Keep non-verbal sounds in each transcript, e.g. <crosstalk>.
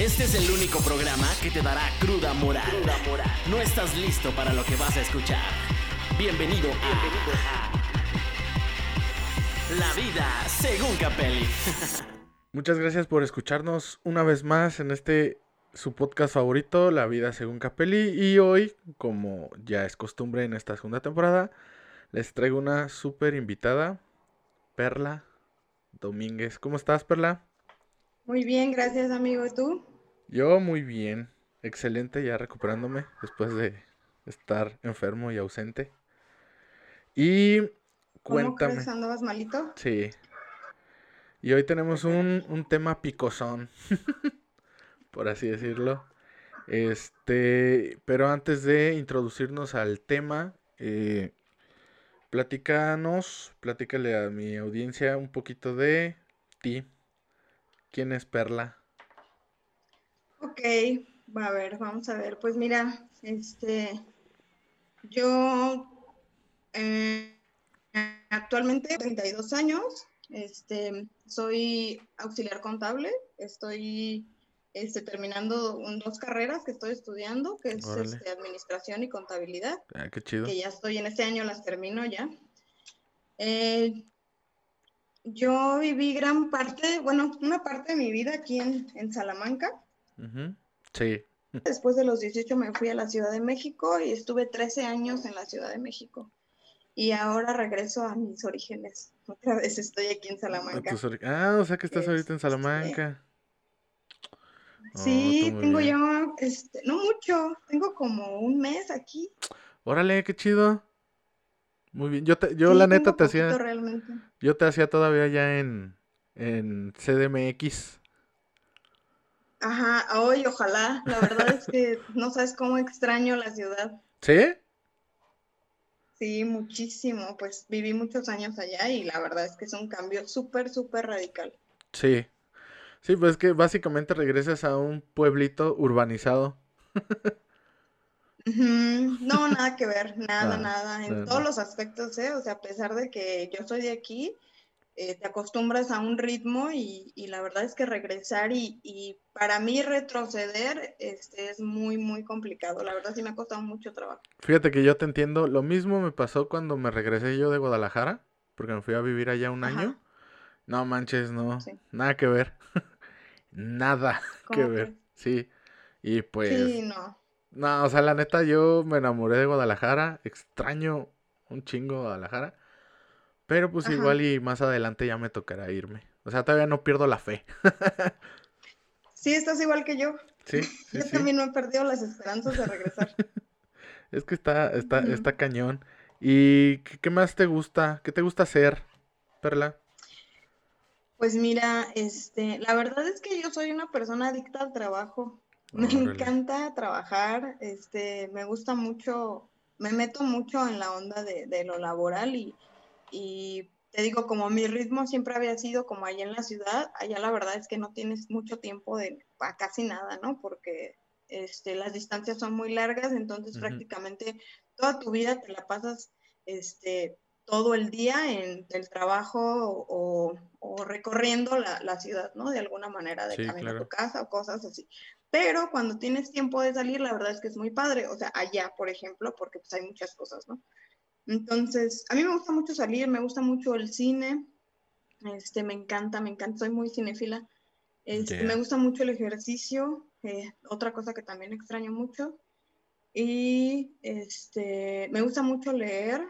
Este es el único programa que te dará cruda moral. No estás listo para lo que vas a escuchar. Bienvenido a, La vida según Capelli. <laughs> Muchas gracias por escucharnos una vez más en este su podcast favorito, La vida según Capelli. Y hoy, como ya es costumbre en esta segunda temporada, les traigo una súper invitada, Perla Domínguez. ¿Cómo estás, Perla? Muy bien, gracias, amigo. ¿Y tú? Yo muy bien, excelente, ya recuperándome después de estar enfermo y ausente. Y cuéntame. ¿Cómo ¿Andabas malito? Sí. Y hoy tenemos un, un tema picosón, <laughs> por así decirlo. Este, pero antes de introducirnos al tema, eh, platícanos, platícale a mi audiencia un poquito de ti. ¿Quién es Perla? Ok, va a ver, vamos a ver. Pues mira, este, yo eh, actualmente 32 años, este, soy auxiliar contable, estoy este, terminando dos carreras que estoy estudiando, que es este, administración y contabilidad. Ah, qué chido. Que ya estoy en este año, las termino ya. Eh, yo viví gran parte, bueno, una parte de mi vida aquí en, en Salamanca. Sí. Después de los 18 me fui a la Ciudad de México y estuve 13 años en la Ciudad de México. Y ahora regreso a mis orígenes. <laughs> Otra vez estoy aquí en Salamanca. Ah, o sea que estás ahorita en este, Salamanca. Sí, oh, tengo ya, este, no mucho, tengo como un mes aquí. Órale, qué chido. Muy bien, yo, te, yo la neta te hacía, yo te hacía todavía ya en, en CDMX. Ajá, hoy ojalá. La verdad es que no sabes cómo extraño la ciudad. ¿Sí? Sí, muchísimo. Pues viví muchos años allá y la verdad es que es un cambio súper, súper radical. Sí. Sí, pues que básicamente regresas a un pueblito urbanizado. No, <laughs> nada que ver, nada, ah, nada, en todos los aspectos, ¿eh? O sea, a pesar de que yo soy de aquí, eh, te acostumbras a un ritmo y, la verdad es que regresar y, para mí retroceder este, es muy, muy complicado. La verdad sí me ha costado mucho trabajo. Fíjate que yo te entiendo. Lo mismo me pasó cuando me regresé yo de Guadalajara, porque me fui a vivir allá un año. No manches, no. Nada que ver. <laughs> Nada <laughs> que ver. Sí. Y pues... Sí, no. No, o sea, la neta, yo me enamoré de Guadalajara. Extraño un chingo Guadalajara. Pero pues igual y más adelante ya me tocará irme. O sea, todavía no pierdo la fe. sí, estás igual que yo. <laughs> <laughs> Sí. yo también no he perdido las esperanzas de regresar. <laughs> es que está, está, está cañón. ¿Y qué, más te gusta? ¿Qué te gusta hacer, Perla? Pues mira, este, la verdad es que yo soy una persona adicta al trabajo. Me encanta trabajar, este, me gusta mucho, me meto mucho en la onda de, de lo laboral y, y te digo, como mi ritmo siempre había sido como allá en la ciudad, allá la verdad es que no tienes mucho tiempo de casi nada, ¿no? Porque este, las distancias son muy largas, entonces prácticamente toda tu vida te la pasas este, todo el día en el trabajo o, recorriendo la, ciudad, ¿no? De alguna manera, de camino a tu casa o cosas así. Pero cuando tienes tiempo de salir, la verdad es que es muy padre, o sea, allá, por ejemplo, porque pues hay muchas cosas, ¿no? Entonces, a mí me gusta mucho salir, me gusta mucho el cine, este, me encanta, me encanta, soy muy cinéfila. Este, Me gusta mucho el ejercicio, eh, otra cosa que también extraño mucho. Y este, me gusta mucho leer.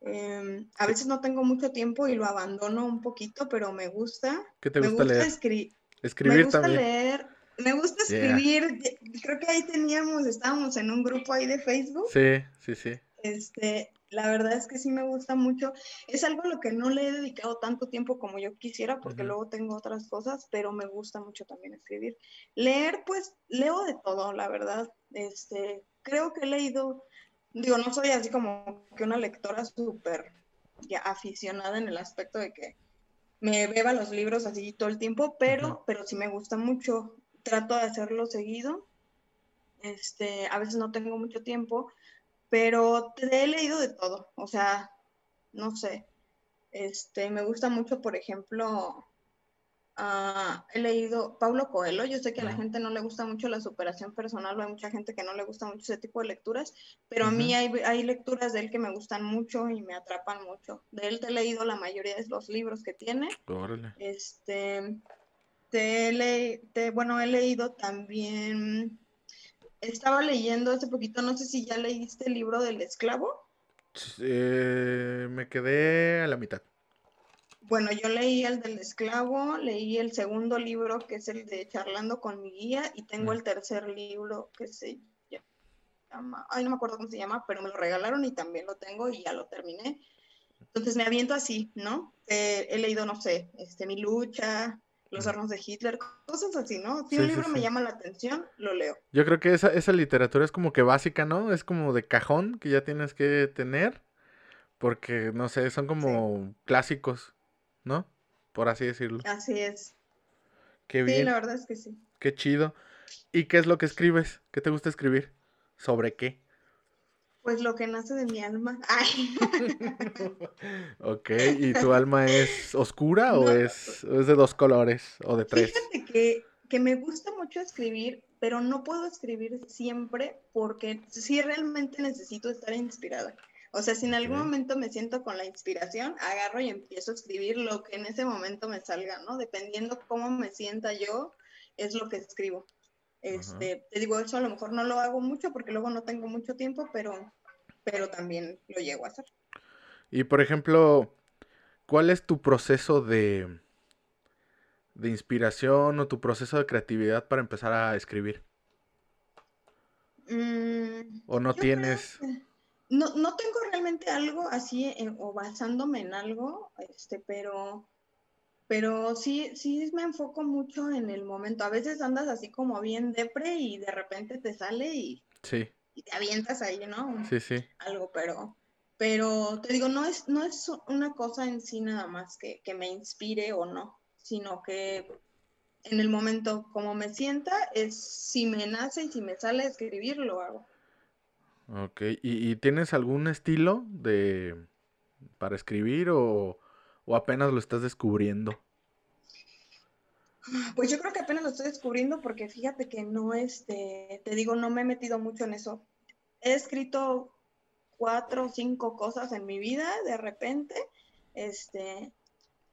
Em, a veces no tengo mucho tiempo y lo abandono un poquito, pero me gusta. ¿Qué te gusta, leer? Escribir me gusta leer. Me gusta escribir. Creo que ahí teníamos, estábamos en un grupo ahí de Facebook. Sí, sí, sí. Este, la verdad es que sí me gusta mucho. Es algo a lo que no le he dedicado tanto tiempo como yo quisiera, porque luego tengo otras cosas, pero me gusta mucho también escribir. Leer, pues, leo de todo, la verdad. Este, creo que he leído, digo, no soy así como que una lectora súper aficionada en el aspecto de que me beba los libros así todo el tiempo, pero, pero sí me gusta mucho. Trato de hacerlo seguido. Este, a veces no tengo mucho tiempo, pero te he leído de todo, o sea, no sé, este, me gusta mucho, por ejemplo, Ah, he leído Paulo Coelho. Yo sé que a la gente no le gusta mucho la superación personal, hay mucha gente que no le gusta mucho ese tipo de lecturas, pero a mí hay, hay, lecturas de él que me gustan mucho y me atrapan mucho. De él te he leído la mayoría de los libros que tiene. Este, te, te, bueno, he leído también, estaba leyendo hace poquito, no sé si ya leíste el libro del esclavo. Eh, me quedé a la mitad. Bueno, yo leí el del esclavo, leí el segundo libro que es el de Charlando con mi guía y tengo el tercer libro que se llama, ay no me acuerdo cómo se llama, pero me lo regalaron y también lo tengo y ya lo terminé. Entonces me aviento así, ¿no? Eh, he leído, no sé, este, Mi lucha, Los hornos de Hitler, cosas así, ¿no? Si un libro me llama la atención, lo leo. Yo creo que esa, esa literatura es como que básica, ¿no? Es como de cajón que ya tienes que tener, porque, no sé, son como clásicos. ¿no? Por así decirlo. Así es. Qué bien. Sí, la verdad es que sí. Qué chido. ¿Y qué es lo que escribes? ¿Qué te gusta escribir? ¿Sobre qué? Pues lo que nace de mi alma. Ay. <laughs> <laughs> ok, ¿y tu alma es oscura o, es, es, de dos colores o de tres? Fíjate que, que me gusta mucho escribir, pero no puedo escribir siempre porque sí realmente necesito estar inspirada. O sea, si en algún momento me siento con la inspiración, agarro y empiezo a escribir lo que en ese momento me salga, ¿no? Dependiendo cómo me sienta yo, es lo que escribo. Este, te digo, eso a lo mejor no lo hago mucho porque luego no tengo mucho tiempo, pero, pero también lo llego a hacer. Y por ejemplo, ¿cuál es tu proceso de, de inspiración o tu proceso de creatividad para empezar a escribir? Mm, ¿O no tienes...? No, no tengo realmente algo así eh, o basándome en algo, este, pero, pero sí, sí me enfoco mucho en el momento. A veces andas así como bien depre y de repente te sale y, sí. y te avientas ahí, ¿no? Sí, sí. Algo, pero, pero te digo, no es, no es una cosa en sí nada más que, que me inspire o no, sino que en el momento como me sienta, es si me nace y si me sale escribir, lo hago. Ok, ¿Y, tienes algún estilo de para escribir o, apenas lo estás descubriendo? Pues yo creo que apenas lo estoy descubriendo porque fíjate que no, este, te digo, no me he metido mucho en eso. He escrito cuatro o cinco cosas en mi vida de repente, este,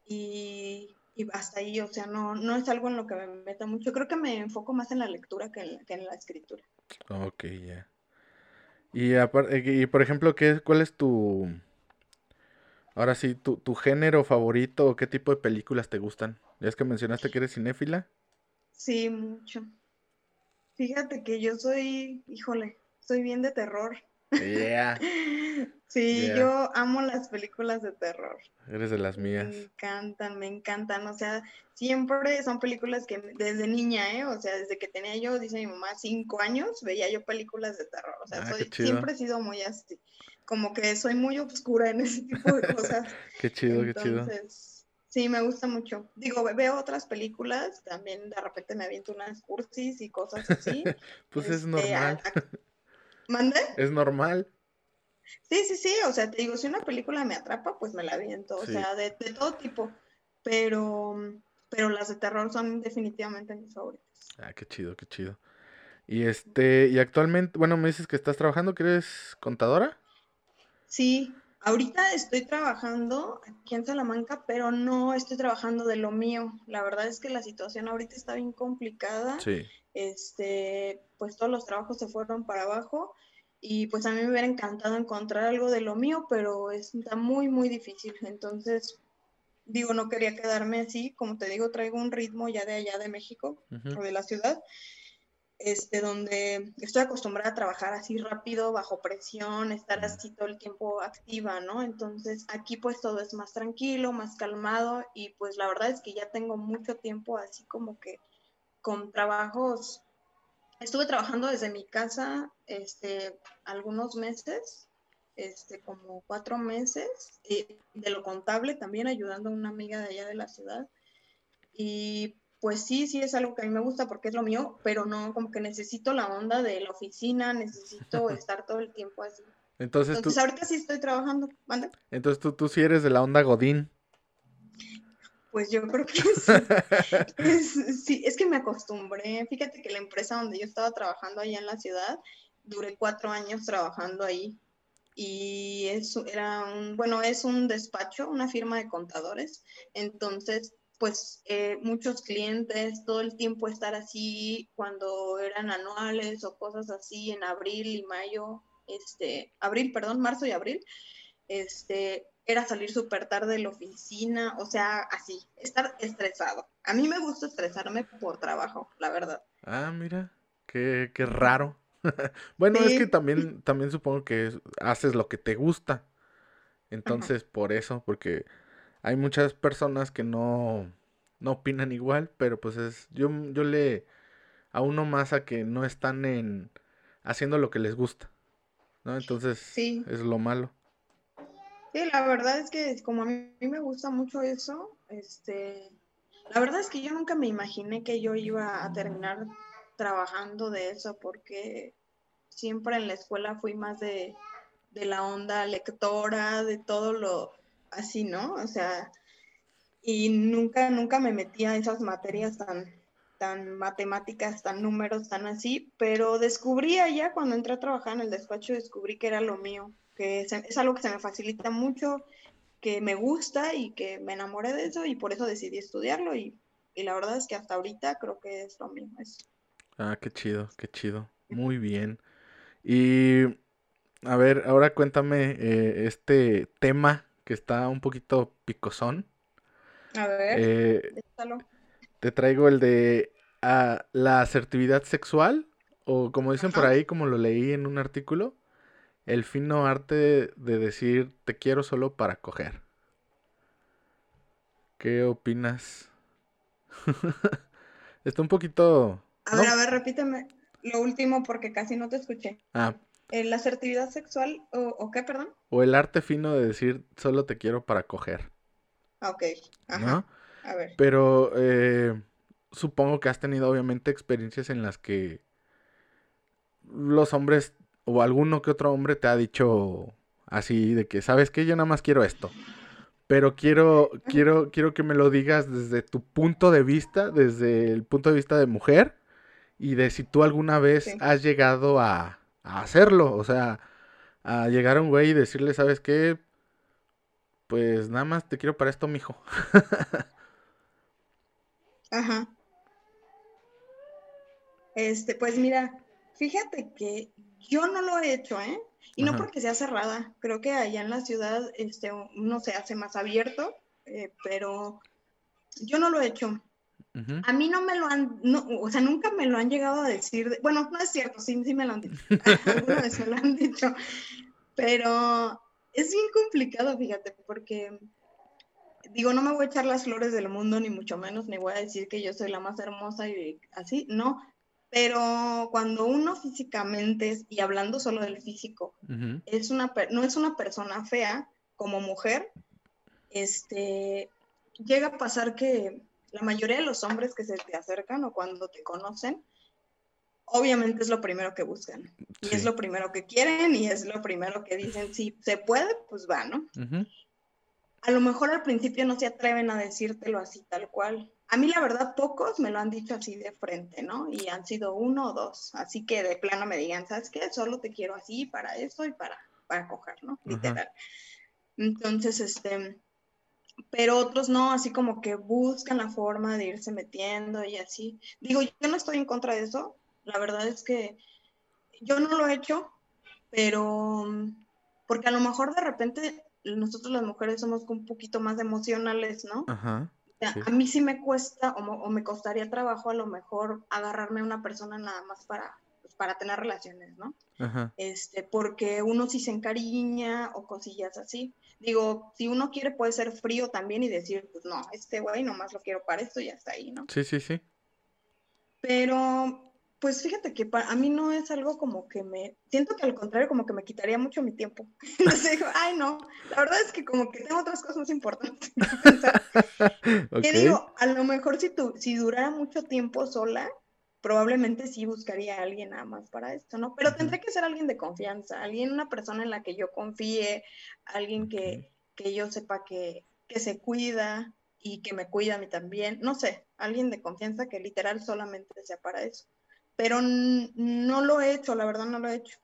y, hasta ahí, o sea, no, no es algo en lo que me meta mucho. Creo que me enfoco más en la lectura que en, que en la escritura. Ok, ya. Y, y por ejemplo, ¿qué, ¿cuál es tu... Ahora sí, tu, tu género favorito o qué tipo de películas te gustan? Ya es que mencionaste que eres cinéfila. Sí, mucho. Fíjate que yo soy, híjole, soy bien de terror. Yeah. <laughs> sí, yo amo las películas de terror. Eres de las mías. Me encantan, me encantan. O sea, siempre son películas que desde niña, ¿eh? O sea, desde que tenía yo, dice mi mamá, cinco años, veía yo películas de terror. O sea, ah, soy, siempre he sido muy así. Como que soy muy oscura en ese tipo de <laughs> cosas. qué chido, qué chido. Sí, me gusta mucho. Digo, veo otras películas, también de repente me aviento unas cursis y cosas así. <laughs> pues es este, normal. ¿Mande? Es normal. Sí, sí, sí, o sea, te digo, si una película me atrapa, pues me la viento, o sea, de, todo tipo, pero, pero las de terror son definitivamente mis favoritas. Ah, qué chido, qué chido. Y este, y actualmente, bueno, me dices que estás trabajando, que eres contadora. Sí, ahorita estoy trabajando aquí en Salamanca, pero no estoy trabajando de lo mío. La verdad es que la situación ahorita está bien complicada. Sí este, pues todos los trabajos se fueron para abajo y pues a mí me hubiera encantado encontrar algo de lo mío, pero está muy, muy difícil. Entonces, digo, no quería quedarme así, como te digo, traigo un ritmo ya de allá de México o de la ciudad, este, donde estoy acostumbrada a trabajar así rápido, bajo presión, estar así todo el tiempo activa, ¿no? Entonces, aquí pues todo es más tranquilo, más calmado y pues la verdad es que ya tengo mucho tiempo así como que con trabajos, estuve trabajando desde mi casa este, algunos meses, este, como cuatro meses, y de lo contable también ayudando a una amiga de allá de la ciudad. Y pues sí, sí es algo que a mí me gusta porque es lo mío, pero no, como que necesito la onda de la oficina, necesito <laughs> estar todo el tiempo así. Entonces, Entonces ahorita sí estoy trabajando. Entonces tú, tú sí eres de la onda Godín. Pues yo creo que <laughs> sí. es, que me acostumbré. Fíjate que la empresa donde yo estaba trabajando allá en la ciudad, duré cuatro años trabajando ahí. Y eso era un, bueno, es un despacho, una firma de contadores. Entonces, pues eh, muchos clientes, todo el tiempo estar así cuando eran anuales o cosas así en abril y mayo, este, abril, perdón, marzo y abril, este, era salir súper tarde de la oficina, o sea, así, estar estresado. A mí me gusta estresarme por trabajo, la verdad. Ah, mira, qué, qué raro. <laughs> bueno, es que también, también supongo que haces lo que te gusta. Entonces, por eso, porque hay muchas personas que no, no opinan igual, pero pues es, yo, yo le a uno más a que no están en haciendo lo que les gusta. ¿No? Entonces, sí. es lo malo. Sí, la verdad es que como a mí me gusta mucho eso, este, la verdad es que yo nunca me imaginé que yo iba a terminar trabajando de eso porque siempre en la escuela fui más de, de la onda lectora, de todo lo así, ¿no? O sea, y nunca, nunca me metía a esas materias tan, tan matemáticas, tan números, tan así, pero descubrí allá cuando entré a trabajar en el despacho, descubrí que era lo mío que es, algo que se me facilita mucho, que me gusta y que me enamoré de eso y por eso decidí estudiarlo y, la verdad es que hasta ahorita creo que es lo mismo. Ah, qué chido, qué chido. Muy bien. Y a ver, ahora cuéntame eh, este tema que está un poquito picosón. A ver, eh, te traigo el de ah, la asertividad sexual, o como dicen por ahí, como lo leí en un artículo, el fino arte de decir te quiero solo para coger. ¿Qué opinas? <laughs> Está un poquito... A ver, a ver, repíteme lo último porque casi no te escuché. Ah. ¿La asertividad sexual o, qué, perdón? O el arte fino de decir solo te quiero para coger. Ok, ajá. A ver. Pero eh, supongo que has tenido obviamente experiencias en las que los hombres o alguno que otro hombre te ha dicho así de que, ¿sabes qué? Yo nada más quiero esto. Pero quiero, quiero, quiero que me lo digas desde tu punto de vista, desde el punto de vista de mujer, y de si tú alguna vez has llegado a, a, hacerlo. O sea, a llegar a un güey y decirle, ¿sabes qué? Pues nada más te quiero para esto, mijo. Ajá. Este, pues mira, fíjate que yo no lo he hecho, ¿eh? Y no porque sea cerrada, creo que allá en la ciudad este, uno se hace más abierto, eh, pero yo no lo he hecho. A mí no me lo han, no, o sea, nunca me lo han llegado a decir, bueno, no es cierto, sí, sí me lo han dicho, <laughs> alguna vez me lo han dicho, pero es bien complicado, fíjate, porque digo, no me voy a echar las flores del mundo, ni mucho menos, ni voy a decir que yo soy la más hermosa y así, no, pero cuando uno físicamente, y hablando solo del físico, es una, no es una persona fea como mujer, este, llega a pasar que la mayoría de los hombres que se te acercan o cuando te conocen, obviamente es lo primero que buscan. Y es lo primero que quieren y es lo primero que dicen, si se puede, pues va, ¿no? A lo mejor al principio no se atreven a decírtelo así tal cual, a mí la verdad pocos me lo han dicho así de frente, ¿no? Y han sido uno o dos. Así que de plano me digan, ¿sabes qué? Solo te quiero así para eso y para, para coger, ¿no? Literal. Entonces, este, pero otros no, así como que buscan la forma de irse metiendo y así. Digo, yo no estoy en contra de eso. La verdad es que yo no lo he hecho, pero porque a lo mejor de repente nosotros las mujeres somos un poquito más emocionales, ¿no? Ajá. A mí sí me cuesta o, me costaría trabajo a lo mejor agarrarme a una persona nada más para, pues, para tener relaciones, ¿no? Este, porque uno sí se encariña o cosillas así. Digo, si uno quiere puede ser frío también y decir, pues no, este güey nomás lo quiero para esto y ya está ahí, ¿no? Sí, sí, sí. Pero pues fíjate que para, a mí no es algo como que me, siento que al contrario como que me quitaría mucho mi tiempo. <laughs> Entonces digo, ay no, la verdad es que como que tengo otras cosas más importantes. <laughs> <laughs> Que digo, a lo mejor si, tu, si durara mucho tiempo sola, probablemente sí buscaría a alguien nada más para esto, ¿no? Pero tendría que ser alguien de confianza, alguien, una persona en la que yo confíe, alguien que, que yo sepa que, que se cuida, y que me cuida a mí también. No sé, alguien de confianza que literal solamente sea para eso. Pero no lo he hecho, la verdad no lo he hecho.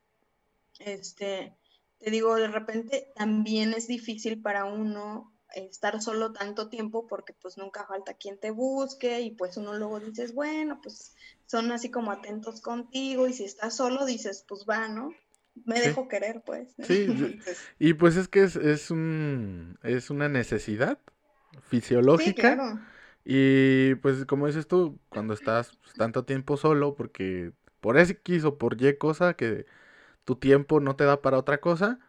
Este, te digo, de repente también es difícil para uno estar solo tanto tiempo porque pues nunca falta quien te busque y pues uno luego dices, bueno, pues son así como atentos contigo y si estás solo dices, pues va, ¿no? Me dejo querer, pues. Sí, <laughs> y pues es que es, es, un, es una necesidad fisiológica. Y pues como dices tú, cuando estás tanto tiempo solo, porque por X o por Y cosa que tu tiempo no te da para otra cosa,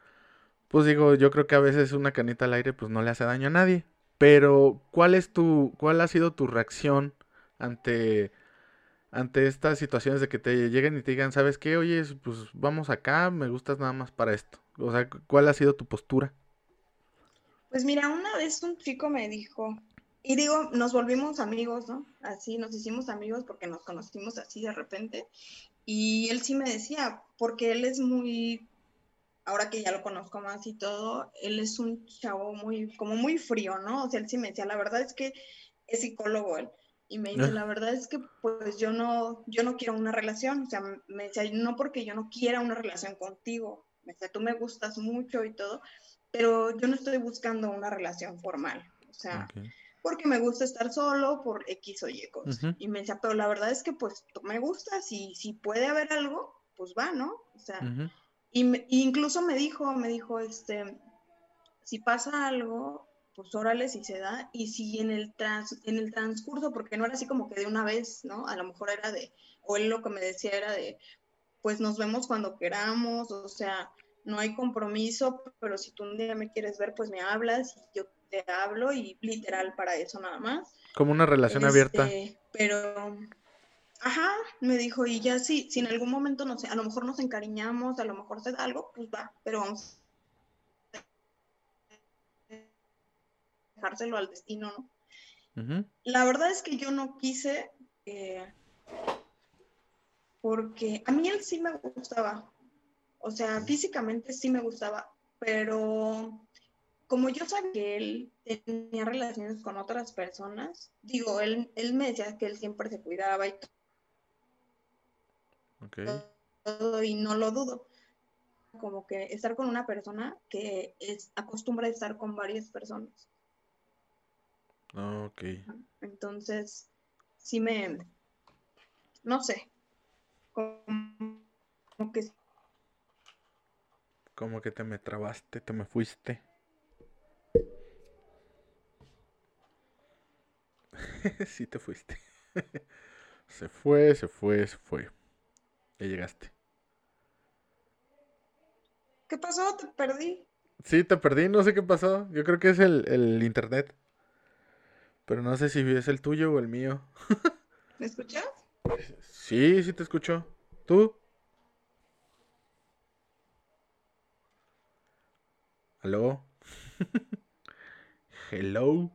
pues digo, yo creo que a veces una canita al aire pues no le hace daño a nadie. Pero, ¿cuál es tu, cuál ha sido tu reacción ante, ante estas situaciones de que te lleguen y te digan, ¿sabes qué? Oye, pues vamos acá, me gustas nada más para esto. O sea, ¿cuál ha sido tu postura? Pues mira, una vez un chico me dijo, y digo, nos volvimos amigos, ¿no? Así, nos hicimos amigos porque nos conocimos así de repente. Y él sí me decía, porque él es muy ahora que ya lo conozco más y todo, él es un chavo muy, como muy frío, ¿no? O sea, él sí me decía, la verdad es que es psicólogo él. Y me dice, ah. la verdad es que pues yo no, yo no quiero una relación. O sea, me decía, no porque yo no quiera una relación contigo. Me decía, tú me gustas mucho y todo, pero yo no estoy buscando una relación formal. O sea, porque me gusta estar solo por X o Y cosas. Y me decía, pero la verdad es que pues tú me gustas y si puede haber algo, pues va, ¿no? O sea, y incluso me dijo, me dijo, este, si pasa algo, pues órale si se da, y si en el, trans, en el transcurso, porque no era así como que de una vez, ¿no? A lo mejor era de, o él lo que me decía era de, pues nos vemos cuando queramos, o sea, no hay compromiso, pero si tú un día me quieres ver, pues me hablas y yo te hablo y literal para eso nada más. Como una relación abierta. Este, pero Ajá, me dijo, y ya sí, si en algún momento, no sé, a lo mejor nos encariñamos, a lo mejor se da algo, pues va, pero vamos dejárselo al destino, ¿no? La verdad es que yo no quise, eh, porque a mí él sí me gustaba, o sea, físicamente sí me gustaba, pero como yo sabía que él tenía relaciones con otras personas, digo, él, él me decía que él siempre se cuidaba y todo y no lo dudo. Como que estar con una persona que es acostumbra a estar con varias personas. Ah, Entonces, sí me, no sé, como, que... Como que te me trabaste, te me fuiste. <laughs> sí te fuiste. <laughs> se fue, se fue, se fue. Ya llegaste. ¿Qué pasó? Te perdí. Sí, te perdí, no sé qué pasó. Yo creo que es el, internet. Pero no sé si es el tuyo o el mío. ¿Me escuchas? Sí, sí te escucho. ¿Tú? ¿Aló? <laughs> Hello.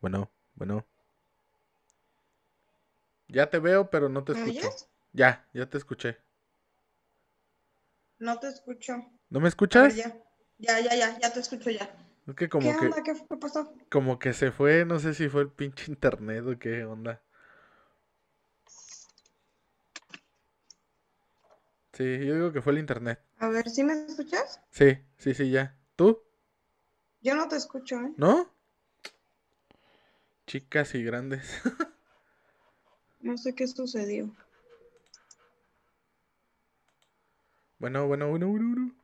Bueno, bueno. Ya te veo, pero no te escucho. Ya, ya te escuché. No te escucho. ¿No me escuchas? ya. ya, ya, ya, ya te escucho ya. Es que como ¿Qué que, onda? ¿Qué, pasó? Como que se fue, no sé si fue el pinche internet o qué onda. Sí, yo digo que fue el internet. A ver, ¿sí me escuchas? Sí, sí, sí, ya. ¿Tú? Yo no te escucho, ¿eh? ¿No? Chicas y grandes. <laughs> no sé qué sucedió. Bueno, bueno, bueno, bueno, bueno.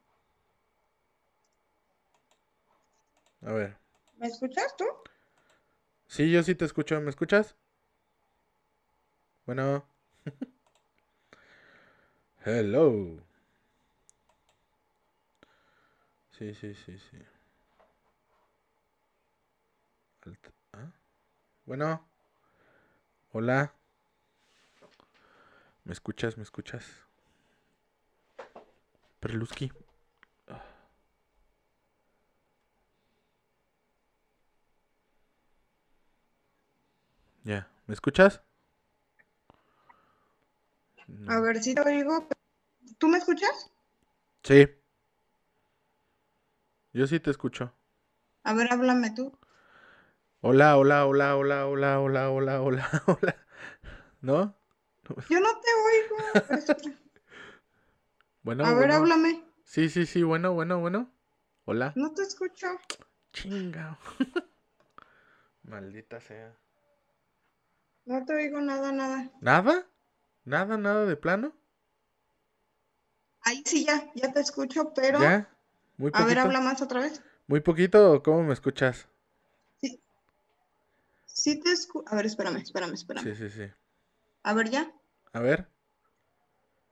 A ver. ¿Me escuchas tú? Sí, yo sí te escucho. ¿Me escuchas? Bueno. <laughs> Hello. Sí, sí, sí, sí. ¿Ah? Bueno. Hola. ¿Me escuchas? ¿Me escuchas? Perluski. Ya, ¿me escuchas? A ver si te oigo. ¿Tú me escuchas? Sí. Yo sí te escucho. A ver, háblame tú. Hola, hola, hola, hola, hola, hola, hola, hola, <laughs> hola. ¿No? Yo no te oigo. <laughs> Bueno, A ver, háblame. Sí, sí, sí, bueno, bueno, bueno. Hola. No te escucho. Chinga. <laughs> Maldita sea. No te oigo nada, nada. ¿Nada? ¿Nada, nada de plano? Ahí sí ya, ya te escucho, pero ¿Ya? ¿Muy a ver, poquito? habla más otra vez. ¿Muy poquito o cómo me escuchas? Sí. Sí te escucho. A ver, espérame, espérame, espérame. Sí, sí, sí. A ver, ya. A ver.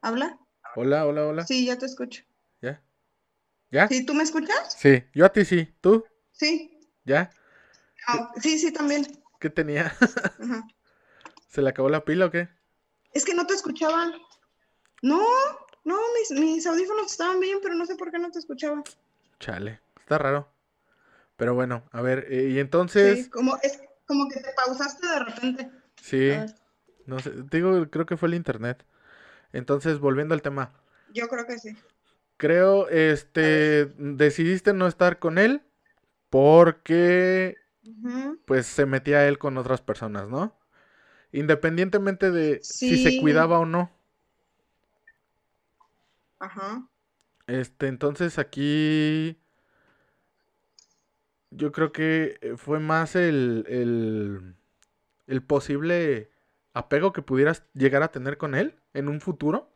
¿Habla? Hola, hola, hola. Sí, ya te escucho. ¿Ya? ¿Ya? ¿Sí, tú me escuchas? Sí, yo a ti sí. ¿Tú? Sí. ¿Ya? Ah, sí, sí, también. ¿Qué tenía? Ajá. <laughs> ¿Se le acabó la pila o qué? Es que no te escuchaban. No, no, mis, mis audífonos estaban bien, pero no sé por qué no te escuchaba. Chale, está raro. Pero bueno, a ver, eh, y entonces, Sí, como, es como que te pausaste de repente. sí, no sé, digo, creo que fue el internet. Entonces, volviendo al tema, yo creo que sí. creo, este, decidiste no estar con él porque, pues, se metía él con otras personas, ¿no? Independientemente de si se cuidaba o no. Ajá. Este, entonces aquí yo creo que eh, fue más el, el, el posible apego que pudieras llegar a tener con él en un futuro.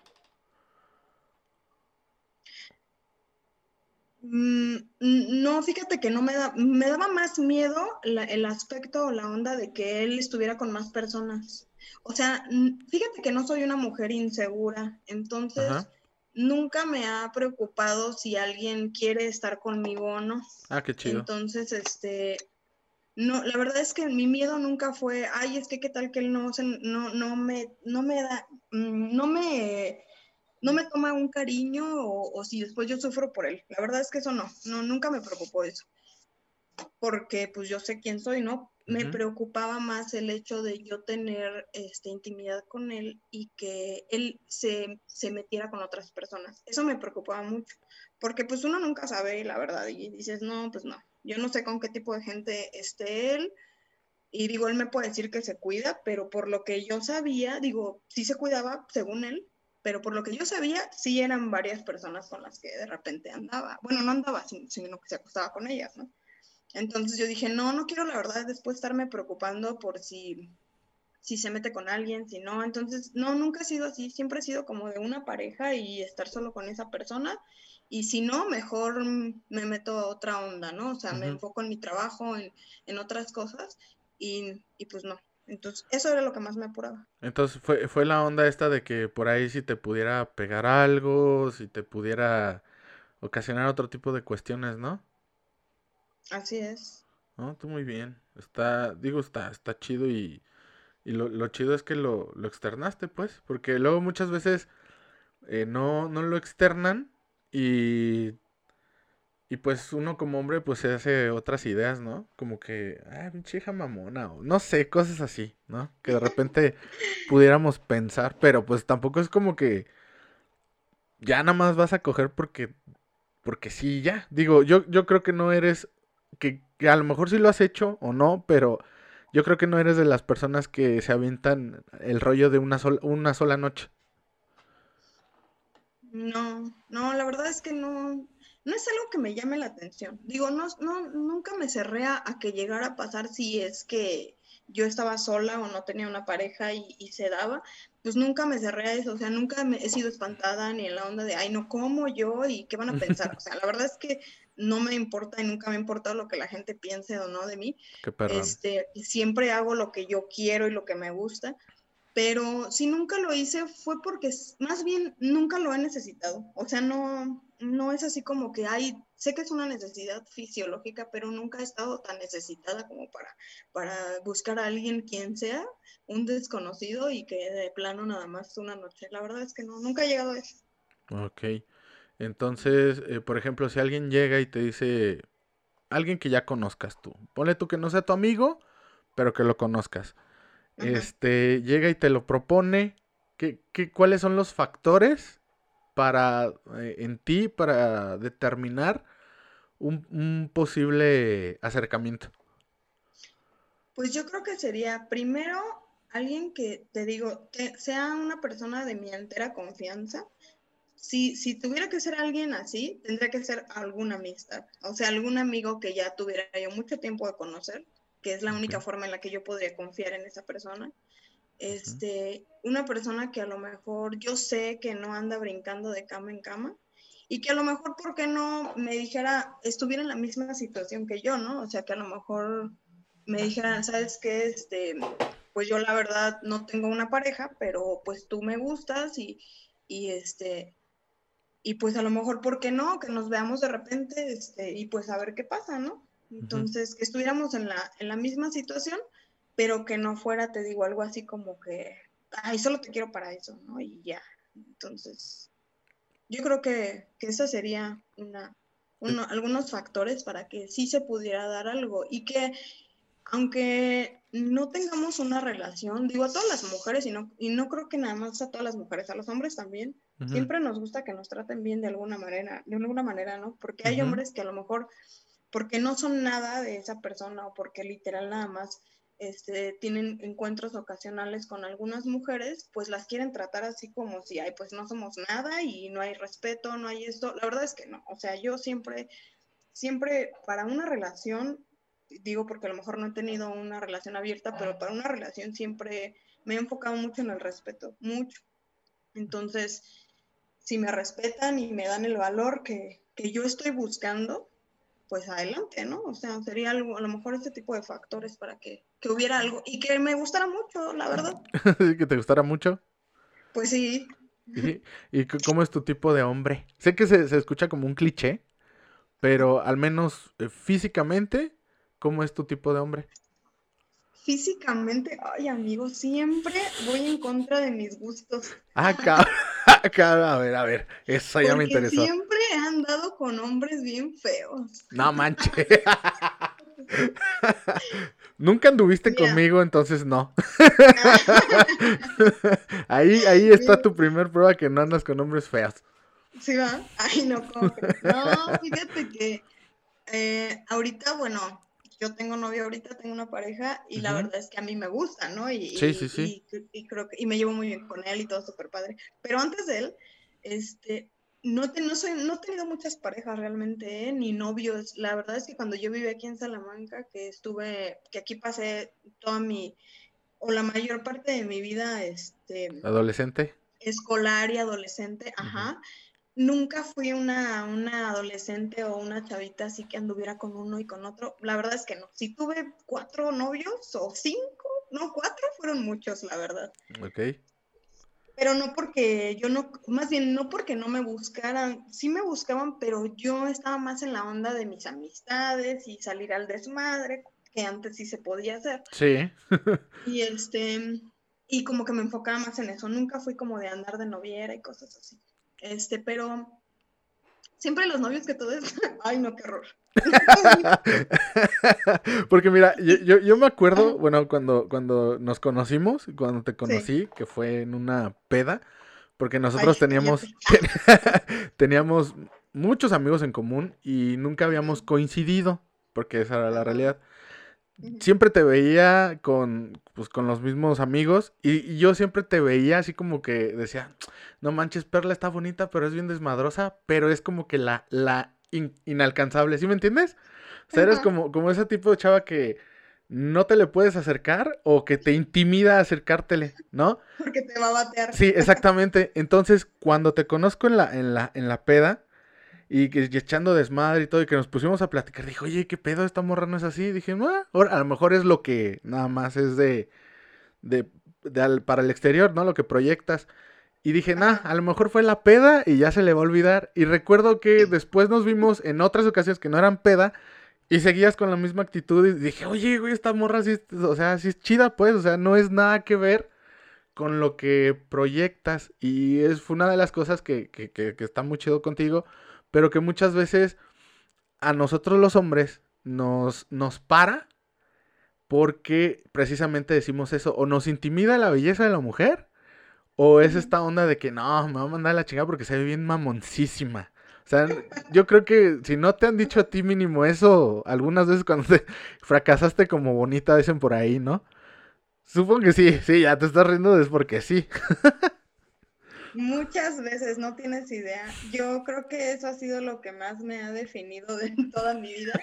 Mm, n- No, fíjate que no me da, me daba más miedo la- el aspecto o la onda de que él estuviera con más personas. O sea, fíjate que no soy una mujer insegura, entonces Ajá. nunca me ha preocupado si alguien quiere estar conmigo o no. Ah, qué chido. Entonces, este, no, la verdad es que mi miedo nunca fue, ay, es que qué tal que él no, se- no, no me, no me da, mm, no me, no me toma un cariño o, o si después yo sufro por él. La verdad es que eso no, no, nunca me preocupó eso. Porque pues yo sé quién soy, ¿no? Me preocupaba más el hecho de yo tener este, intimidad con él y que él se, se metiera con otras personas. Eso me preocupaba mucho, porque pues uno nunca sabe la verdad y dices, no, pues no, yo no sé con qué tipo de gente esté él. Y digo, él me puede decir que se cuida, pero por lo que yo sabía, digo, sí se cuidaba según él, pero por lo que yo sabía, sí eran varias personas con las que de repente andaba. Bueno, no andaba, sin- sino que se acostaba con ellas, ¿no? Entonces yo dije, no, no quiero la verdad después estarme preocupando por si, si se mete con alguien, si no. Entonces, no, nunca he sido así, siempre he sido como de una pareja y estar solo con esa persona. Y si no, mejor me meto a otra onda, ¿no? O sea, me enfoco en mi trabajo, en, en otras cosas y, y pues no. Entonces, eso era lo que más me apuraba. Entonces fue, fue la onda esta de que por ahí si te pudiera pegar algo, si te pudiera ocasionar otro tipo de cuestiones, ¿no? Así es. No, tú muy bien. Está, digo, está, está chido y, y lo, lo chido es que lo, lo externaste, pues, porque luego muchas veces eh, no, no lo externan y, y pues uno como hombre pues se hace otras ideas, ¿no? Como que, ah, pinche hija mamona, o no sé, cosas así, ¿no? Que de repente <laughs> pudiéramos pensar, pero pues tampoco es como que ya nada más vas a coger porque, porque sí, ya. Digo, yo, yo creo que no eres, que, que a lo mejor sí lo has hecho o no, pero yo creo que no eres de las personas que se avientan el rollo de una sola, una sola noche. No, no, la verdad es que no, no es algo que me llame la atención. Digo, no, no, nunca me cerré a, a que llegara a pasar si es que yo estaba sola o no tenía una pareja y, y se daba, pues nunca me cerré a eso, o sea, nunca me he sido espantada ni en la onda de, ay, no, ¿cómo yo? ¿Y qué van a pensar? <laughs> O sea, la verdad es que no me importa y nunca me ha importado lo que la gente piense o no de mí. Qué perrón. Este, siempre hago lo que yo quiero y lo que me gusta, pero si nunca lo hice fue porque más bien nunca lo he necesitado. O sea, no, no es así como que hay, sé que es una necesidad fisiológica, pero nunca he estado tan necesitada como para, para buscar a alguien quien sea, un desconocido y que de plano nada más una noche. La verdad es que no, nunca he llegado a eso. Ok. Entonces, eh, por ejemplo, si alguien llega y te dice, alguien que ya conozcas tú, ponle tú que no sea tu amigo, pero que lo conozcas. Este, llega y te lo propone, ¿qué, qué, cuáles son los factores para, eh, en ti, para determinar un, un posible acercamiento? Pues yo creo que sería primero alguien que, te digo, sea una persona de mi entera confianza. Si, si tuviera que ser alguien así, tendría que ser alguna amistad, o sea, algún amigo que ya tuviera yo mucho tiempo de conocer, que es la única forma en la que yo podría confiar en esa persona. Este, una persona que a lo mejor yo sé que no anda brincando de cama en cama y que a lo mejor, ¿por qué no me dijera, estuviera en la misma situación que yo, ¿no? O sea, que a lo mejor me dijeran, ¿sabes qué? Este, pues yo la verdad no tengo una pareja, pero pues tú me gustas y, y este, y pues a lo mejor, ¿por qué no? Que nos veamos de repente este, y pues a ver qué pasa, ¿no? Entonces, que estuviéramos en la, en la misma situación, pero que no fuera, te digo, algo así como que, ay, solo te quiero para eso, ¿no? Y ya. Entonces, yo creo que, que esa sería una, uno, algunos factores para que sí se pudiera dar algo y que aunque no tengamos una relación, digo a todas las mujeres y no, y no creo que nada más a todas las mujeres, a los hombres también, siempre nos gusta que nos traten bien de alguna manera, de alguna manera, ¿no? Porque hay hombres que a lo mejor porque no son nada de esa persona o porque literal nada más este, tienen encuentros ocasionales con algunas mujeres, pues las quieren tratar así como si, ay, pues no somos nada y no hay respeto, no hay esto. La verdad es que no. O sea, yo siempre, siempre para una relación, digo porque a lo mejor no he tenido una relación abierta, pero para una relación siempre me he enfocado mucho en el respeto, mucho. Entonces, si me respetan y me dan el valor que, que yo estoy buscando, pues adelante, ¿no? O sea, sería algo, a lo mejor este tipo de factores para que, hubiera algo y que me gustara mucho, la verdad. <laughs> ¿Que te gustara mucho? Pues sí. ¿Y, cómo es tu tipo de hombre? Sé que se, escucha como un cliché, pero al menos eh, físicamente, ¿cómo es tu tipo de hombre? Físicamente, ay amigo, siempre voy en contra de mis gustos. Ah, <laughs> a ver, a ver, eso ya me interesó. Siempre andado con hombres bien feos. No manches. <laughs> Nunca anduviste conmigo, entonces no. <laughs> ahí, ahí está tu primer prueba que no andas con hombres feos. Sí, va. Ay, no, No, fíjate que eh, ahorita, bueno, yo tengo novio ahorita, tengo una pareja y la verdad es que a mí me gusta, ¿no? Y, sí, sí, sí. Y, creo que, y me llevo muy bien con él y todo súper padre. Pero antes de él, este, no, no, soy, no he tenido muchas parejas realmente, ¿eh? ni novios. La verdad es que cuando yo viví aquí en Salamanca, que estuve, que aquí pasé toda mi, o la mayor parte de mi vida, este... ¿Adolescente? Escolar y adolescente, ajá nunca fui una, una adolescente o una chavita así que anduviera con uno y con otro. La verdad es que no. Si tuve cuatro novios o cinco, no, cuatro fueron muchos, la verdad. Ok. Pero no porque yo no, más bien no porque no me buscaran, sí me buscaban, pero yo estaba más en la onda de mis amistades y salir al desmadre, que antes sí se podía hacer. Sí. <laughs> y este, y como que me enfocaba más en eso. Nunca fui como de andar de noviera y cosas así. Este, pero siempre los novios que todo es, <laughs> ay no, qué horror. <laughs> Porque mira, yo, yo, me acuerdo, bueno, cuando, cuando nos conocimos, cuando te conocí, que fue en una peda, porque nosotros teníamos, <laughs> teníamos muchos amigos en común y nunca habíamos coincidido, porque esa era la realidad siempre te veía con, pues, con los mismos amigos y, yo siempre te veía así como que decía, no manches, Perla está bonita, pero es bien desmadrosa, pero es como que la, la inalcanzable, ¿sí me entiendes? O sea, eres como, como ese tipo de chava que no te le puedes acercar o que te intimida acercártele, ¿no? <laughs> Porque te va a batear. Sí, exactamente. Entonces, cuando te conozco en la, en la, en la peda, y, que, echando desmadre y todo, y que nos pusimos a platicar. Dijo, oye, ¿qué pedo? Esta morra no es así. Y dije, no, a lo mejor es lo que nada más es de, de, para el exterior, ¿no? Lo que proyectas. Y dije, nah, a lo mejor fue la peda y ya se le va a olvidar. Y recuerdo que después nos vimos en otras ocasiones que no eran peda y seguías con la misma actitud. Y dije, oye, güey, esta morra sí, o sea, sí es chida, pues, o sea, no es nada que ver con lo que proyectas. Y es, fue una de las cosas que, que, que, que está muy chido contigo pero que muchas veces a nosotros los hombres nos, nos para porque precisamente decimos eso, o nos intimida la belleza de la mujer, o es esta onda de que no, me va a mandar la chingada porque se ve bien mamoncísima. O sea, yo creo que si no te han dicho a ti mínimo eso, algunas veces cuando te <laughs> fracasaste como bonita, dicen por ahí, ¿no? Supongo que sí, sí, ya te estás riendo es porque sí. <laughs> Muchas veces, no tienes idea. Yo creo que eso ha sido lo que más me ha definido de <laughs> toda mi vida,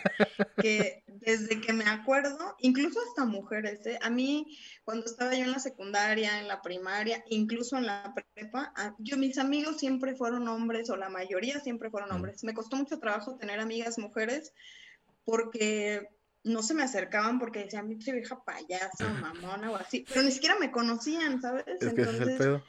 que desde que me acuerdo, incluso hasta mujeres, ¿eh? a mí cuando estaba yo en la secundaria, en la primaria, incluso en la prepa, yo mis amigos siempre fueron hombres o la mayoría siempre fueron hombres. Me costó mucho trabajo tener amigas mujeres porque no se me acercaban porque decían, pinche vieja payasa, mamona o así, pero ni siquiera me conocían, ¿sabes? Es que Entonces, es el pedo.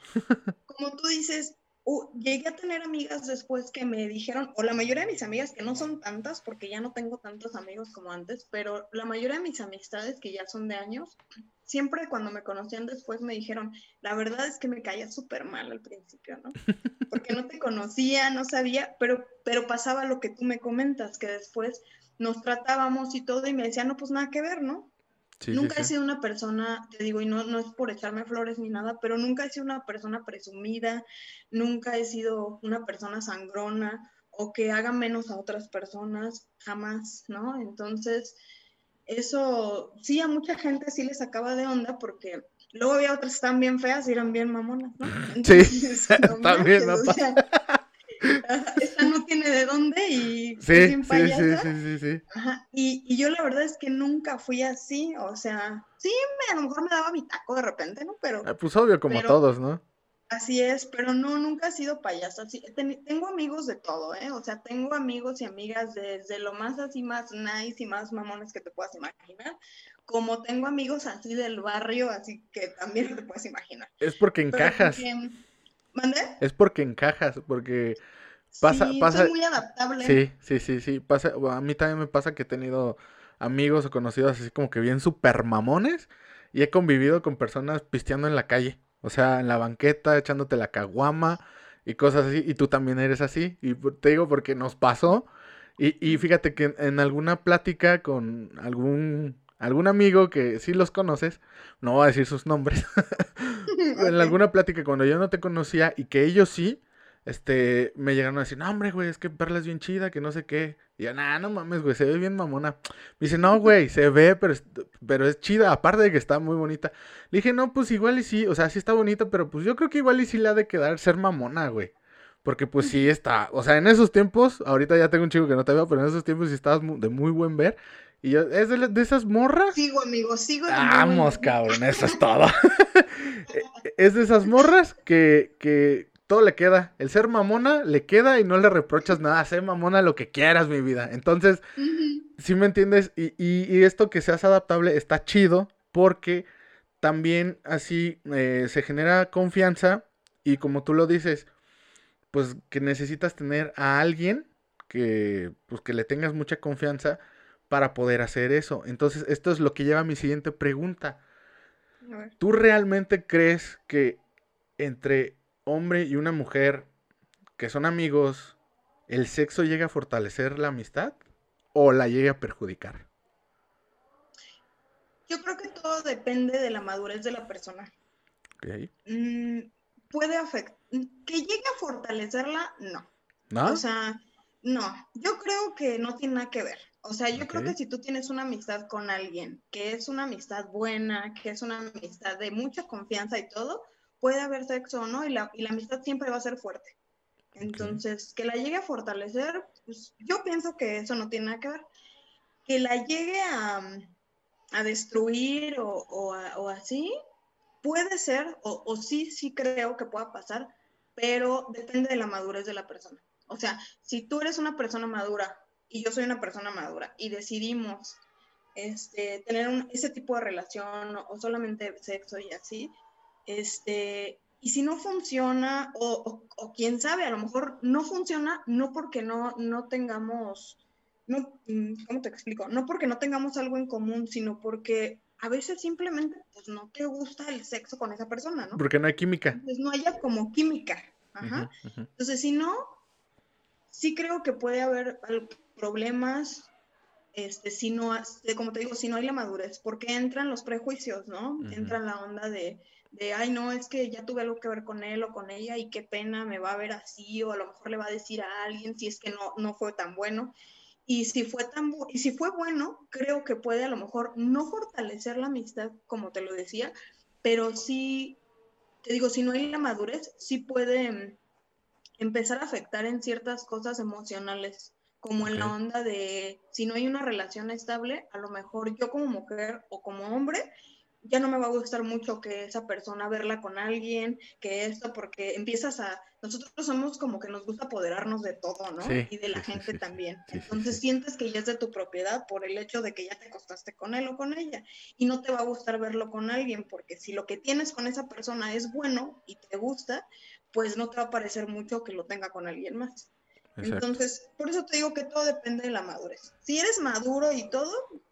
Como tú dices, uh, llegué a tener amigas después que me dijeron, o la mayoría de mis amigas, que no son tantas, porque ya no tengo tantos amigos como antes, pero la mayoría de mis amistades, que ya son de años, siempre cuando me conocían después me dijeron, la verdad es que me caía súper mal al principio, ¿no? <laughs> Porque no te conocía, no sabía, pero, pero pasaba lo que tú me comentas, que después nos tratábamos y todo, y me decían, no, pues nada que ver, ¿no? Nunca he sido una persona, te digo, y no, no es por echarme flores ni nada, pero nunca he sido una persona presumida, nunca he sido una persona sangrona o que haga menos a otras personas, jamás, ¿no? Entonces, eso sí a mucha gente sí les acaba de onda porque luego había otras que estaban bien feas y eran bien mamonas, ¿no? sí, <laughs> también, y sí, sí, sí, sí, sí, Y, y, yo la verdad es que nunca fui así, o sea, sí, me, a lo mejor me daba mi taco de repente, ¿no? Pero... Ah, pues obvio, como todos, ¿no? Así es, pero no, nunca he sido payasa. tengo amigos de todo, ¿eh? O sea, tengo amigos y amigas desde lo más así, más nice y más mamones que te puedas imaginar, como tengo amigos así del barrio, así que también <laughs> te puedes imaginar. Es porque encajas. ¿Mande? Es porque encajas, porque pasa, sí, pasa. muy adaptable. Sí, sí, sí, sí. Pasa, a mí también me pasa que he tenido amigos o conocidos así como que bien super mamones y he convivido con personas pisteando en la calle. O sea, en la banqueta, echándote la caguama y cosas así. Y tú también eres así. Y te digo porque nos pasó. Y, y fíjate que en alguna plática con algún algún amigo que sí los conoces, no voy a decir sus nombres, <laughs> <laughs> en alguna plática cuando yo no te conocía y que ellos sí, este, me llegaron a decir, no, hombre, güey, es que Perla es bien chida, que no sé qué. Y yo, nah, no mames, güey, se ve bien mamona. Me dice, no, güey, se ve, pero es, pero es chida, aparte de que está muy bonita. Le dije, no, pues igual y sí, o sea, sí está bonita, pero pues yo creo que igual y sí le ha de quedar ser mamona, güey. Porque pues sí está, o sea, en esos tiempos, ahorita ya tengo un chico que no te veo, pero en esos tiempos sí estabas de muy buen ver. Y yo, ¿es de, esas morras? Sigo, amigo, sigo. Vamos, cabrón, eso es todo. <laughs> es de esas morras que, que todo le queda. El ser mamona le queda y no le reprochas nada. Sé mamona lo que quieras, mi vida. Entonces, si me entiendes? Y, y, esto que seas adaptable está chido porque también así eh, se genera confianza y como tú lo dices, pues que necesitas tener a alguien que, pues, que le tengas mucha confianza para poder hacer eso. Entonces, esto es lo que lleva a mi siguiente pregunta. ¿Tú realmente crees que entre hombre y una mujer que son amigos, el sexo llega a fortalecer la amistad o la llega a perjudicar? Yo creo que todo depende de la madurez de la persona. Mm, puede afectar. Que llegue a fortalecerla, no. ¿No? O sea, no. Yo creo que no tiene nada que ver. O sea, yo creo que si tú tienes una amistad con alguien que es una amistad buena, que es una amistad de mucha confianza y todo, puede haber sexo o no, y la, y la amistad siempre va a ser fuerte. Entonces, que la llegue a fortalecer, pues yo pienso que eso no tiene nada que ver. Que la llegue a, a destruir o, o, así, puede ser, o, o sí, sí creo que pueda pasar, pero depende de la madurez de la persona. O sea, si tú eres una persona madura y yo soy una persona madura y decidimos este, tener ese tipo de relación o, solamente sexo y así, este, y si no funciona, o, quién sabe, a lo mejor no funciona, no porque no, no tengamos, no, mm, ¿cómo te explico? No porque no tengamos algo en común, sino porque a veces simplemente pues, no te gusta el sexo con esa persona, ¿no? Porque no hay química. Pues no haya como química. Entonces, si no, sí creo que puede haber problemas este, si no, como te digo, si no hay la madurez, porque entran los prejuicios, ¿no? Entra la onda de, de, ay, no, es que ya tuve algo que ver con él o con ella y qué pena me va a ver así, o a lo mejor le va a decir a alguien si es que no, no fue tan bueno. Y si fue tan y si fue bueno, creo que puede a lo mejor no fortalecer la amistad, como te lo decía, pero sí, te digo, si no hay la madurez, sí puede empezar a afectar en ciertas cosas emocionales, como en la onda de si no hay una relación estable, a lo mejor yo como mujer o como hombre ya no me va a gustar mucho que esa persona verla con alguien, que esto, porque empiezas a, nosotros somos como que nos gusta apoderarnos de todo, ¿no? y de la gente también. Entonces sientes que ya es de tu propiedad por el hecho de que ya te acostaste con él o con ella. Y no te va a gustar verlo con alguien, porque si lo que tienes con esa persona es bueno y te gusta, pues no te va a parecer mucho que lo tenga con alguien más. Entonces, por eso te digo que todo depende de la madurez. Si eres maduro y todo,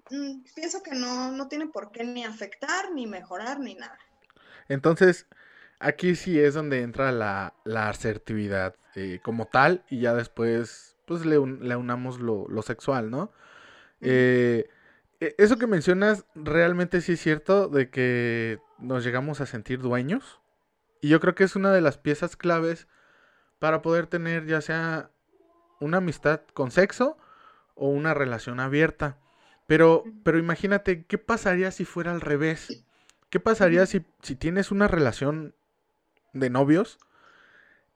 mm, pienso que no, no tiene por qué ni afectar, ni mejorar, ni nada. Entonces, aquí sí es donde entra la, asertividad eh, como tal y ya después pues le, unamos lo, sexual, ¿no? Eh, e, eso que mencionas realmente sí es cierto de que nos llegamos a sentir dueños y yo creo que es una de las piezas claves para poder tener ya sea una amistad con sexo o una relación abierta. Pero, pero imagínate, ¿qué pasaría si fuera al revés? ¿Qué pasaría si, si tienes una relación de novios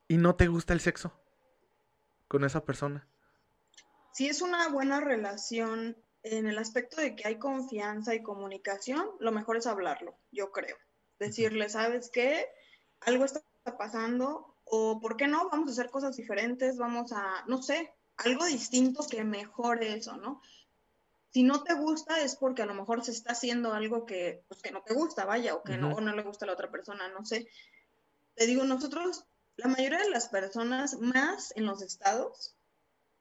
y no te gusta el sexo con esa persona? Si es una buena relación en el aspecto de que hay confianza y comunicación, lo mejor es hablarlo, yo creo. Decirle, ¿sabes qué? Algo está pasando, o por qué no, vamos a hacer cosas diferentes, vamos a, no sé, algo distinto que mejore eso, ¿no? Si no te gusta es porque a lo mejor se está haciendo algo que, pues, que no te gusta, vaya, o que no, no le gusta a la otra persona, no sé. Te digo, nosotros, la mayoría de las personas, más en los estados,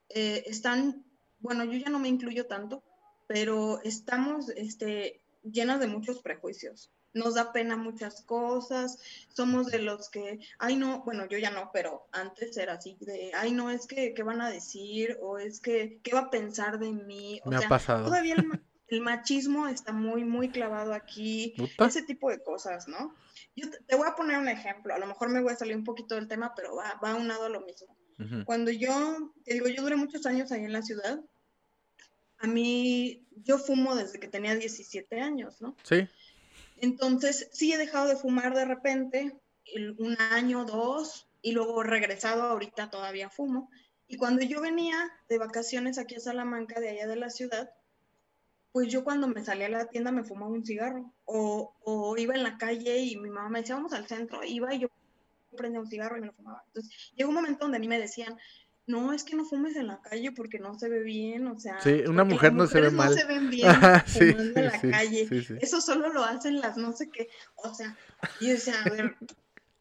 eh, están, bueno, yo ya no me incluyo tanto, pero estamos este, llenas de muchos prejuicios nos da pena muchas cosas, somos de los que, ay no, bueno, yo ya no, pero antes era así, de, ay no, es que, ¿qué van a decir? O es que, ¿qué va a pensar de mí? Me ha pasado. Todavía <laughs> el, machismo está muy, muy clavado aquí, ese tipo de cosas, ¿no? Yo te, voy a poner un ejemplo, a lo mejor me voy a salir un poquito del tema, pero va, va unado a lo mismo. Cuando yo, te digo, yo duré muchos años ahí en la ciudad, a mí, yo fumo desde que tenía 17 años, ¿no? Sí. Entonces, sí he dejado de fumar de repente, un año, dos, y luego regresado, ahorita todavía fumo. Y cuando yo venía de vacaciones aquí a Salamanca, de allá de la ciudad, pues yo cuando me salía a la tienda me fumaba un cigarro. O, o iba en la calle y mi mamá me decía, vamos al centro, iba y yo prendía un cigarro y me lo fumaba. Entonces, llegó un momento donde a mí me decían, no, es que no fumes en la calle porque no se ve bien, o sea. Sí, una mujer no se ve mal. No se ven bien <laughs> fumando en la calle. Eso solo lo hacen las no sé qué, o sea, y o sea, a ver,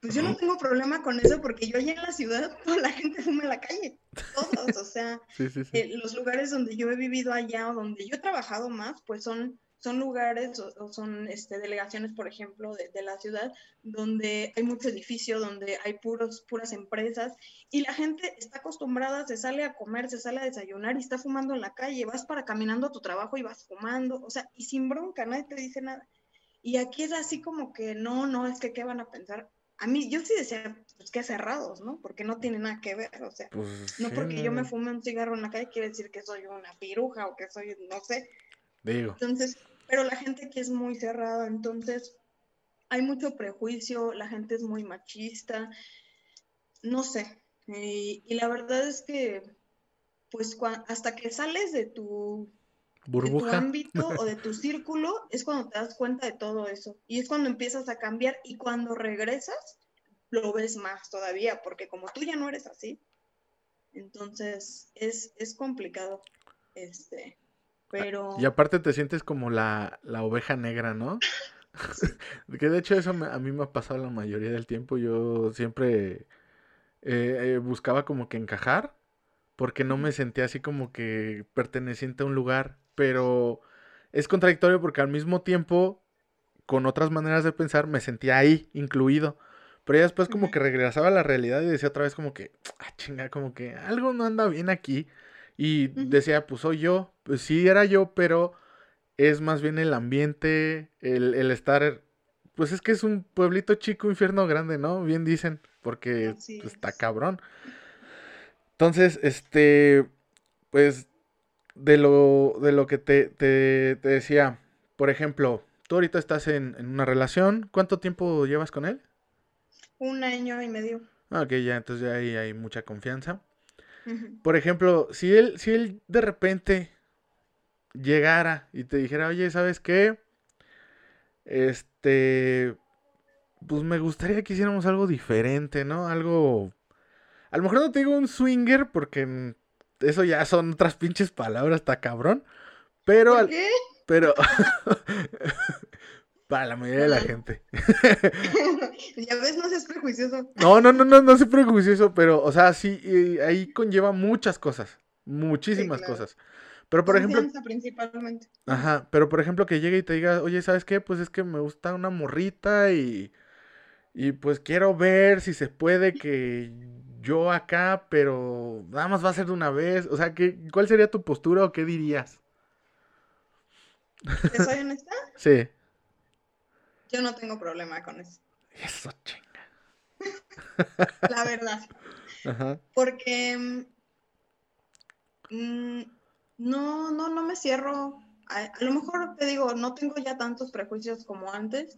pues yo no tengo problema con eso porque yo allá en la ciudad <laughs> toda la gente fuma en la calle, todos, o sea, eh, los lugares donde yo he vivido allá o donde yo he trabajado más, pues son son lugares o, son este, delegaciones, por ejemplo, de, la ciudad, donde hay mucho edificio, donde hay puros, puras empresas y la gente está acostumbrada, se sale a comer, se sale a desayunar y está fumando en la calle, vas para caminando a tu trabajo y vas fumando, o sea, y sin bronca, nadie te dice nada. Y aquí es así como que no, no, es que qué van a pensar. A mí, yo sí decía, pues que cerrados, ¿no? Porque no tiene nada que ver, o sea, pues no porque yo me fume un cigarro en la calle quiere decir que soy una piruja o que soy, no sé. Digo. Entonces, pero la gente aquí es muy cerrada, entonces hay mucho prejuicio, la gente es muy machista, no sé. y la verdad es que, pues hasta que sales de tu, burbuja ámbito <laughs> o de tu círculo, es cuando te das cuenta de todo eso. Y es cuando empiezas a cambiar y cuando regresas, lo ves más todavía, porque como tú ya no eres así, entonces es, es complicado. Este, pero... Y aparte te sientes como la, oveja negra, ¿no? <laughs> <laughs> que de hecho eso a mí me ha pasado la mayoría del tiempo. Yo siempre eh, eh, buscaba como que encajar porque no me sentía así como que perteneciente a un lugar. Pero es contradictorio porque al mismo tiempo, con otras maneras de pensar, me sentía ahí, incluido. Pero ya después como que regresaba a la realidad y decía otra vez como que, ah, chinga, como que algo no anda bien aquí. Y decía, pues soy yo. Pues sí, era yo, pero es más bien el ambiente, el, el estar... Pues es que es un pueblito chico, infierno grande, ¿no? Bien dicen, porque pues, está cabrón. Entonces, este, pues, de lo, de lo que te, te, te decía, por ejemplo, tú ahorita estás en, en, una relación, ¿cuánto tiempo llevas con él? Un año y medio. Ah, ok, ya, entonces ya ahí hay mucha confianza. Por ejemplo, si él, si él de repente llegara y te dijera, oye, ¿sabes qué? Este, pues me gustaría que hiciéramos algo diferente, ¿no? Algo, a lo mejor no te digo un swinger porque eso ya son otras pinches palabras, está cabrón. Pero, ¿Por qué? pero, <laughs> <laughs> Para la mayoría de la gente. <laughs> <laughs> ya ves, no seas prejuicioso. No, no, no, no, no soy prejuicioso, pero, o sea, sí, ahí conlleva muchas cosas, muchísimas cosas. Pero por ejemplo. principalmente. Ajá, pero por ejemplo que llegue y te diga, oye, ¿sabes qué? Pues es que me gusta una morrita y. Y pues quiero ver si se puede que yo acá, pero nada más va a ser de una vez. O sea, ¿qué, ¿cuál sería tu postura o qué dirías? ¿Te soy honesta? sí. Yo no tengo problema con eso. Eso, chinga. La verdad. <laughs> Ajá. Porque mm, no, no, no me cierro. A, lo mejor te digo, no tengo ya tantos prejuicios como antes.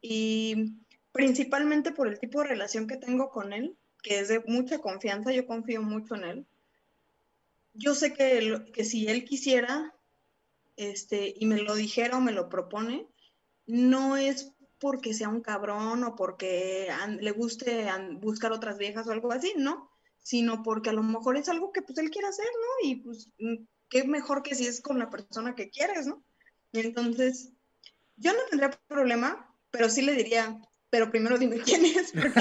Y principalmente por el tipo de relación que tengo con él, que es de mucha confianza, yo confío mucho en él. Yo sé que, que si él quisiera, este, y me lo dijera o me lo propone, no es porque sea un cabrón o porque le guste buscar otras viejas o algo así, no, sino porque a lo mejor es algo que pues él quiere hacer, ¿no? Y pues mm, qué mejor que si es con la persona que quieres, ¿no? Entonces, yo no tendría problema, pero sí le diría, pero primero dime quién es, porque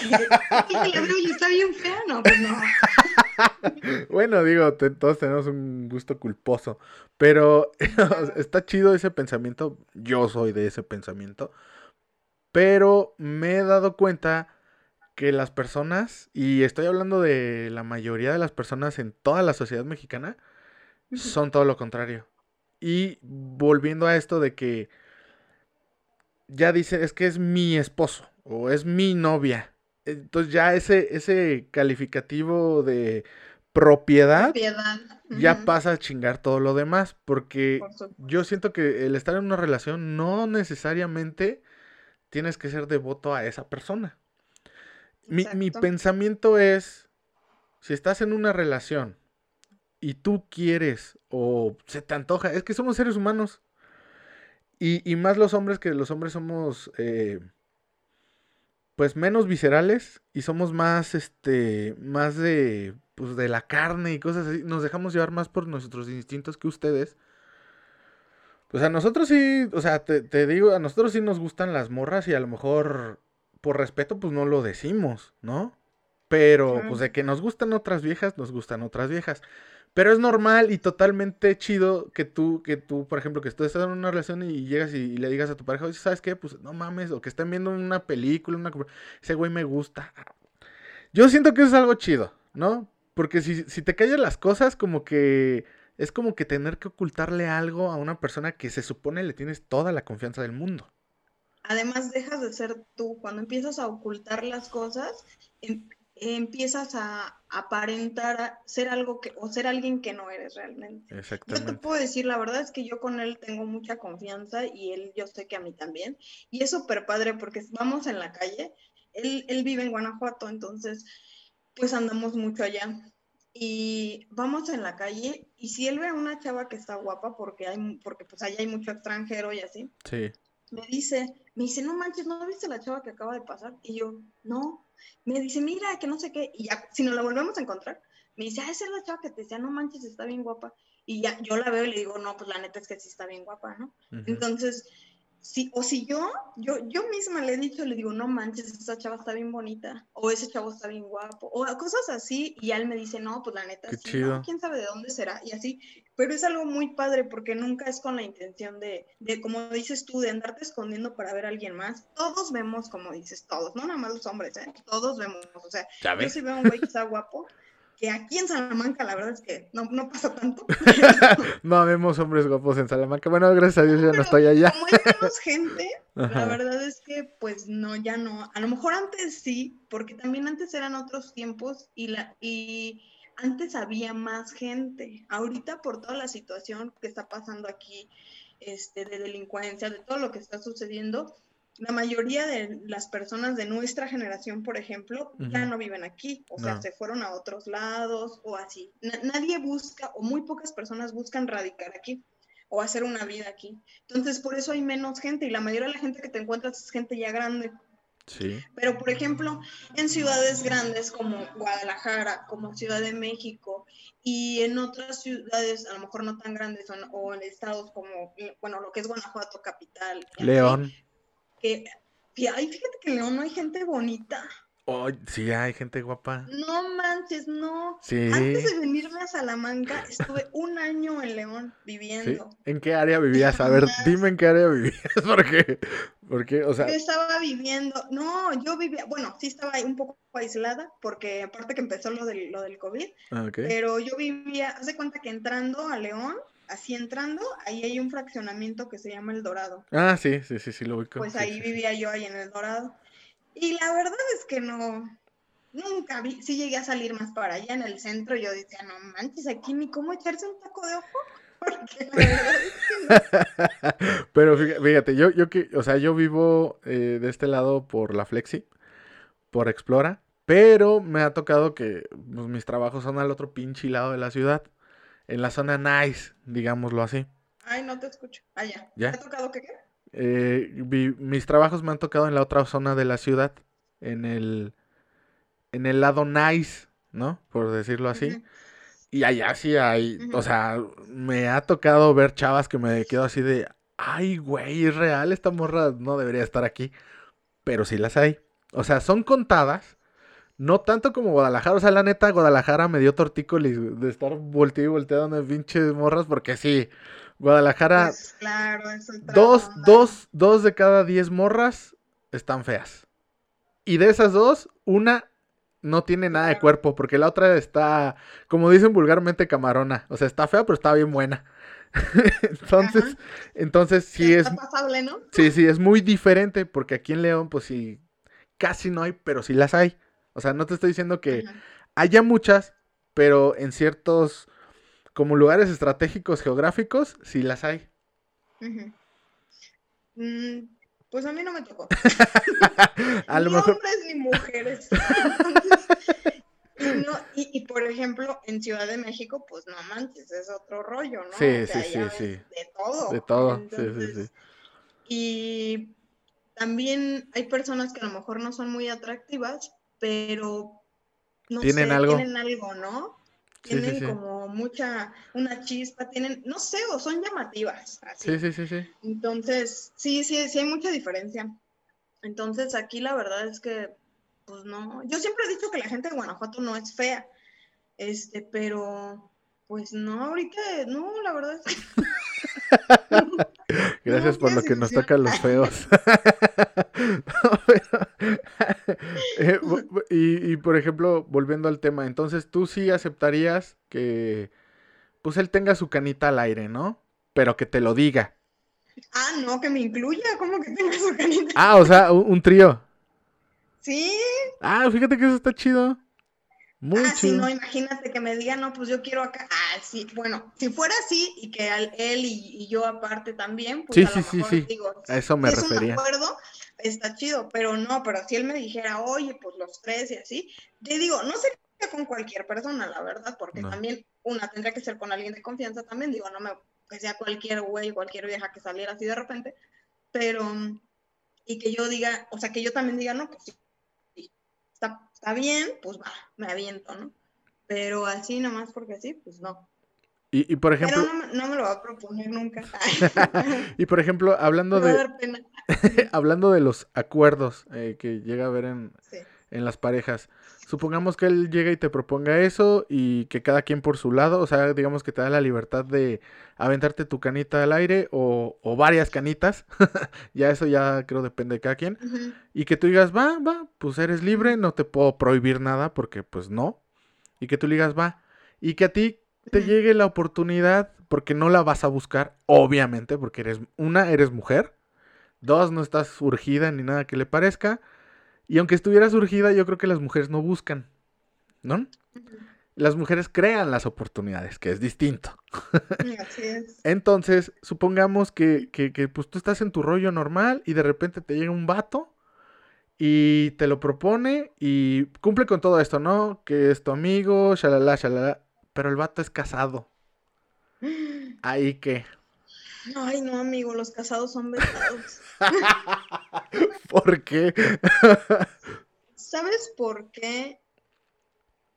y está bien fea, no, pues no. <laughs> bueno, digo, todos tenemos un gusto culposo, pero <laughs> está chido ese pensamiento, yo soy de ese pensamiento, pero me he dado cuenta que las personas, y estoy hablando de la mayoría de las personas en toda la sociedad mexicana, son todo lo contrario. Y volviendo a esto de que ya dice, es que es mi esposo o es mi novia. Entonces ya ese, ese calificativo de propiedad, ya pasa a chingar todo lo demás. Porque yo siento que el estar en una relación no necesariamente tienes que ser devoto a esa persona. Mi, mi, pensamiento es, si estás en una relación y tú quieres o se te antoja, es que somos seres humanos. Y, y más los hombres que los hombres somos eh, pues menos viscerales y somos más, este, más de, pues de la carne y cosas así. Nos dejamos llevar más por nuestros instintos que ustedes. Pues a nosotros sí, o sea, te, te digo, a nosotros sí nos gustan las morras y a lo mejor por respeto pues no lo decimos, ¿no? Pero pues de que nos gustan otras viejas, nos gustan otras viejas. Pero es normal y totalmente chido que tú, que tú, por ejemplo, que tú estás en una relación y llegas y, le digas a tu pareja, oye, ¿sabes qué? Pues no mames, o que estén viendo una película, una... ese güey me gusta. Yo siento que eso es algo chido, ¿no? Porque si, si te callas las cosas, como que es como que tener que ocultarle algo a una persona que se supone le tienes toda la confianza del mundo. Además, dejas de ser tú. Cuando empiezas a ocultar las cosas, em, empiezas a aparentar ser algo que, o ser alguien que no eres realmente. Yo te puedo decir, la verdad es que yo con él tengo mucha confianza y él, yo sé que a mí también. Y es súper padre porque vamos en la calle, él, él vive en Guanajuato, entonces pues andamos mucho allá. Y vamos en la calle y si él ve a una chava que está guapa porque hay, porque pues allá hay mucho extranjero y así. Sí. Me dice, me dice, no manches, ¿no viste la chava que acaba de pasar? Y yo, no, me dice, mira, que no sé qué, y ya, si nos la volvemos a encontrar, me dice, ah, esa es la chava que te decía, no manches, está bien guapa, y ya, yo la veo y le digo, no, pues la neta es que sí está bien guapa, ¿no? Entonces, si, o si yo, yo, yo misma le he dicho, le digo, no manches, esa chava está bien bonita, o ese chavo está bien guapo, o cosas así, y él me dice, no, pues la neta, sí, ¿no? quién sabe de dónde será, y así, pero es algo muy padre porque nunca es con la intención de, de, como dices tú, de andarte escondiendo para ver a alguien más. Todos vemos, como dices, todos, no nada más los hombres, ¿eh? Todos vemos, o sea, yo si veo a un güey que está guapo, que aquí en Salamanca la verdad es que no, no pasa tanto. <laughs> no vemos hombres guapos en Salamanca. Bueno, gracias a Dios ya no estoy allá. Como hay menos gente, <laughs> la verdad es que pues no, ya no. A lo mejor antes sí, porque también antes eran otros tiempos y la y antes había más gente. Ahorita por toda la situación que está pasando aquí, este, de delincuencia, de todo lo que está sucediendo, la mayoría de las personas de nuestra generación, por ejemplo, ya no viven aquí, o sea, se fueron a otros lados o así. nadie busca, o muy pocas personas buscan radicar aquí o hacer una vida aquí. Entonces, por eso hay menos gente y la mayoría de la gente que te encuentras es gente ya grande. Sí. Pero, por ejemplo, en ciudades grandes como Guadalajara, como Ciudad de México y en otras ciudades, a lo mejor no tan grandes o, en estados como, bueno, lo que es Guanajuato, capital. León que, fíjate que en León no hay gente bonita. Oh, sí, hay gente guapa. No manches, no. Sí. Antes de venirme a Salamanca, estuve <laughs> un año en León viviendo. ¿En qué área vivías? A ver, dime en qué área vivías, <laughs> porque, porque, o sea... Yo estaba viviendo, no, yo vivía, bueno, sí estaba un poco aislada, porque aparte que empezó lo del, lo del COVID, ah, pero yo vivía, haz de cuenta que entrando a León, así entrando, ahí hay un fraccionamiento que se llama El Dorado. Ah, sí, sí, sí, sí, lo ubico. Pues ahí vivía yo, ahí en El Dorado. Y la verdad es que no, nunca vi, sí llegué a salir más para allá en el centro, yo decía, no manches, aquí ni cómo echarse un taco de ojo. <laughs> Porque la verdad es que no. <laughs> Pero fíjate, yo, yo que, o sea, yo vivo eh, de este lado por la Flexi, por Explora, pero me ha tocado que pues, mis trabajos son al otro pinche lado de la ciudad en la zona nice, digámoslo así. Ay, no te escucho. Ah, ya. ¿Te ha tocado qué? qué? Eh, mis trabajos me han tocado en la otra zona de la ciudad, en el, en el lado nice, ¿no? Por decirlo así. Y allá sí hay, o sea, me ha tocado ver chavas que me quedo así de, ay, güey, es real, esta morra no debería estar aquí. Pero sí las hay. O sea, son contadas, no tanto como Guadalajara. O sea, la neta, Guadalajara me dio tortícolis de estar volteado y volteado en pinches morras. Porque sí, Guadalajara. Pues, claro, dos, dos, dos de cada diez morras están feas. Y de esas dos, una no tiene nada de cuerpo. Porque la otra está, como dicen vulgarmente, camarona. O sea, está fea, pero está bien buena. <laughs> entonces, entonces sí es. Pasable, ¿no? Sí, sí, es muy diferente. Porque aquí en León, pues sí, casi no hay, pero sí las hay. O sea, no te estoy diciendo que haya muchas, pero en ciertos como lugares estratégicos geográficos sí las hay. Mm, pues a mí no me tocó. <laughs> a ni mejor... hombres ni mujeres. y, y, por ejemplo, en Ciudad de México, pues no manches, es otro rollo, ¿no? Sí, sí, sí, sí. De todo. De todo, sí, sí, sí. Y también hay personas que a lo mejor no son muy atractivas, pero no ¿Tienen sé, algo? tienen algo, ¿no? Tienen como mucha, una chispa, tienen, no sé, o son llamativas. Así. Sí, sí, sí, sí. Entonces, sí, sí, sí hay mucha diferencia. Entonces, aquí la verdad es que, pues no, yo siempre he dicho que la gente de Guanajuato no es fea, este, pero, pues no, ahorita, no, la verdad es que... <laughs> <laughs> Gracias por lo que nos toca los feos. <laughs> <laughs> Eh, y, por ejemplo, volviendo al tema, entonces tú sí aceptarías que pues él tenga su canita al aire, ¿no? Pero que te lo diga. Ah, no, que me incluya, ¿cómo que tenga su canita? Ah, o sea, un, un trío. Sí. Ah, fíjate que eso está chido. Muy ah, chido. sí, no, imagínate que me diga, no, pues yo quiero acá. Ah, sí, bueno, si fuera así y que él y, yo aparte también, pues sí, a sí, lo sí, mejor sí. digo, A eso me refería. un acuerdo, está chido, pero no, pero si él me dijera, oye, pues los tres y así, te digo, no sé con cualquier persona, la verdad, porque No. también una tendría que ser con alguien de confianza también, digo, no me, que sea cualquier güey, cualquier vieja que saliera así de repente, pero, y que yo diga, o sea, que yo también diga, no, pues sí, sí, está, está bien, pues va, me aviento, ¿no? Pero así nomás porque sí, pues no. Y, y por ejemplo, Pero no, me- no me lo va a proponer nunca. <laughs> y por ejemplo, hablando <laughs> me va a de, dar pena. <laughs> hablando de los acuerdos eh, que llega a haber en, Sí. en las parejas. Supongamos que él llega y te proponga eso y que cada quien por su lado, o sea, digamos que te da la libertad de aventarte tu canita al aire o, o varias canitas, ya eso ya creo depende de cada quien, y que tú digas, va, va, pues eres libre, no te puedo prohibir nada porque pues no, y que tú digas va y que a ti te llegue la oportunidad porque no la vas a buscar, obviamente, porque eres una, eres mujer, dos, no estás urgida ni nada que le parezca, y aunque estuvieras urgida, yo creo que las mujeres no buscan, ¿no? Las mujeres crean las oportunidades, que es distinto. <laughs> Así es. Entonces, supongamos que, que, que, pues tú estás en tu rollo normal y de repente te llega un vato y te lo propone y cumple con todo esto, ¿no? Que es tu amigo, shalala, shalala. Pero el vato es casado. <gasps> Ahí que. Ay, no, amigo, los casados son besados. <laughs> ¿Por qué? ¿Sabes por qué?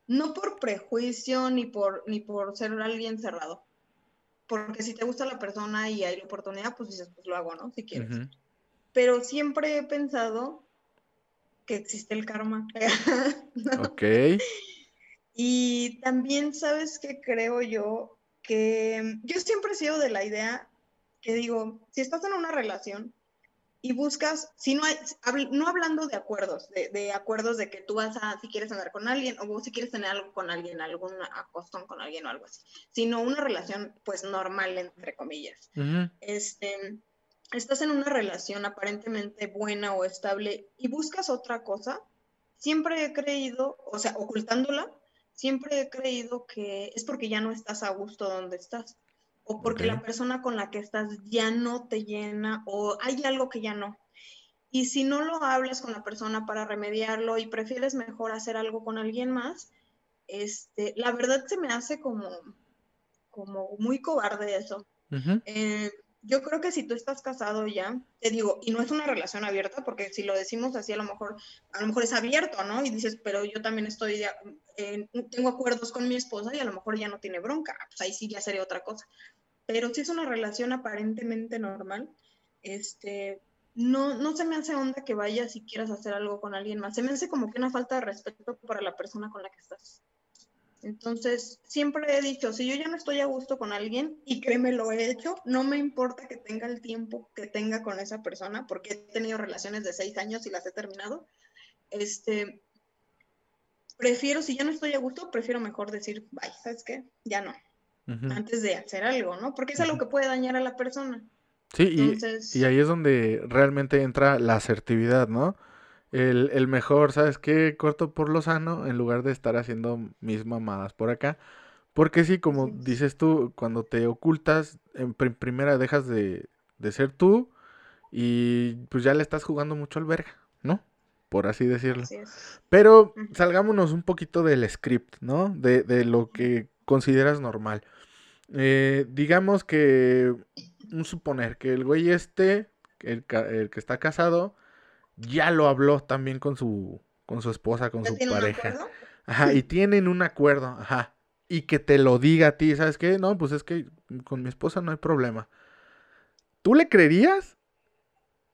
No por prejuicio ni por, ni por ser alguien cerrado. Porque si te gusta la persona y hay la oportunidad, pues dices, pues lo hago, ¿no? Si quieres. Pero siempre he pensado que existe el karma. <laughs> Ok. Y también, ¿sabes qué creo yo? Que yo siempre he sido de la idea que digo, si estás en una relación y buscas, si no hay, no hablando de acuerdos, de, de acuerdos de que tú vas a, si quieres andar con alguien o si quieres tener algo con alguien, algún acostón con alguien o algo así, sino una relación pues normal, entre comillas este, estás en una relación aparentemente buena o estable y buscas otra cosa, siempre he creído, o sea, ocultándola, siempre he creído que es porque ya no estás a gusto donde estás o porque la persona con la que estás ya no te llena o hay algo que ya no. Y si no lo hablas con la persona para remediarlo y prefieres mejor hacer algo con alguien más, este, la verdad se me hace como, como muy cobarde eso. Eh, yo creo que si tú estás casado ya, te digo, y no es una relación abierta, porque si lo decimos así, a lo mejor, a lo mejor es abierto, ¿no? Y dices, pero yo también estoy, eh, tengo acuerdos con mi esposa y a lo mejor ya no tiene bronca, pues ahí sí ya sería otra cosa. Pero si es una relación aparentemente normal, este, no, no se me hace onda que vayas y quieras hacer algo con alguien más. Se me hace como que una falta de respeto para la persona con la que estás. Entonces, siempre he dicho, si yo ya no estoy a gusto con alguien, y créeme, lo he hecho, no me importa que tenga el tiempo que tenga con esa persona, porque he tenido relaciones de seis años y las he terminado. Este, prefiero, si ya no estoy a gusto, prefiero mejor decir, bye, ¿sabes qué? Ya no, antes de hacer algo, ¿no? Porque es algo que puede dañar a la persona. Sí, y, y ahí es donde realmente entra la asertividad, ¿no? El, el mejor, ¿sabes qué? Corto por lo sano en lugar de estar haciendo mis mamadas por acá. Porque sí, como dices tú, cuando te ocultas, en prim- primera dejas de, de ser tú y pues ya le estás jugando mucho al verga, ¿no? Por así decirlo. así. Pero salgámonos un poquito del script, ¿no? De, de lo que consideras normal. Eh, digamos que, un suponer, que el güey este, el, el que está casado, ya lo habló también con su, con su esposa, con ¿Ya su un pareja. Ajá, y tienen un acuerdo, ajá. Y que te lo diga a ti, ¿sabes qué? No, pues es que con mi esposa no hay problema. ¿Tú le creerías?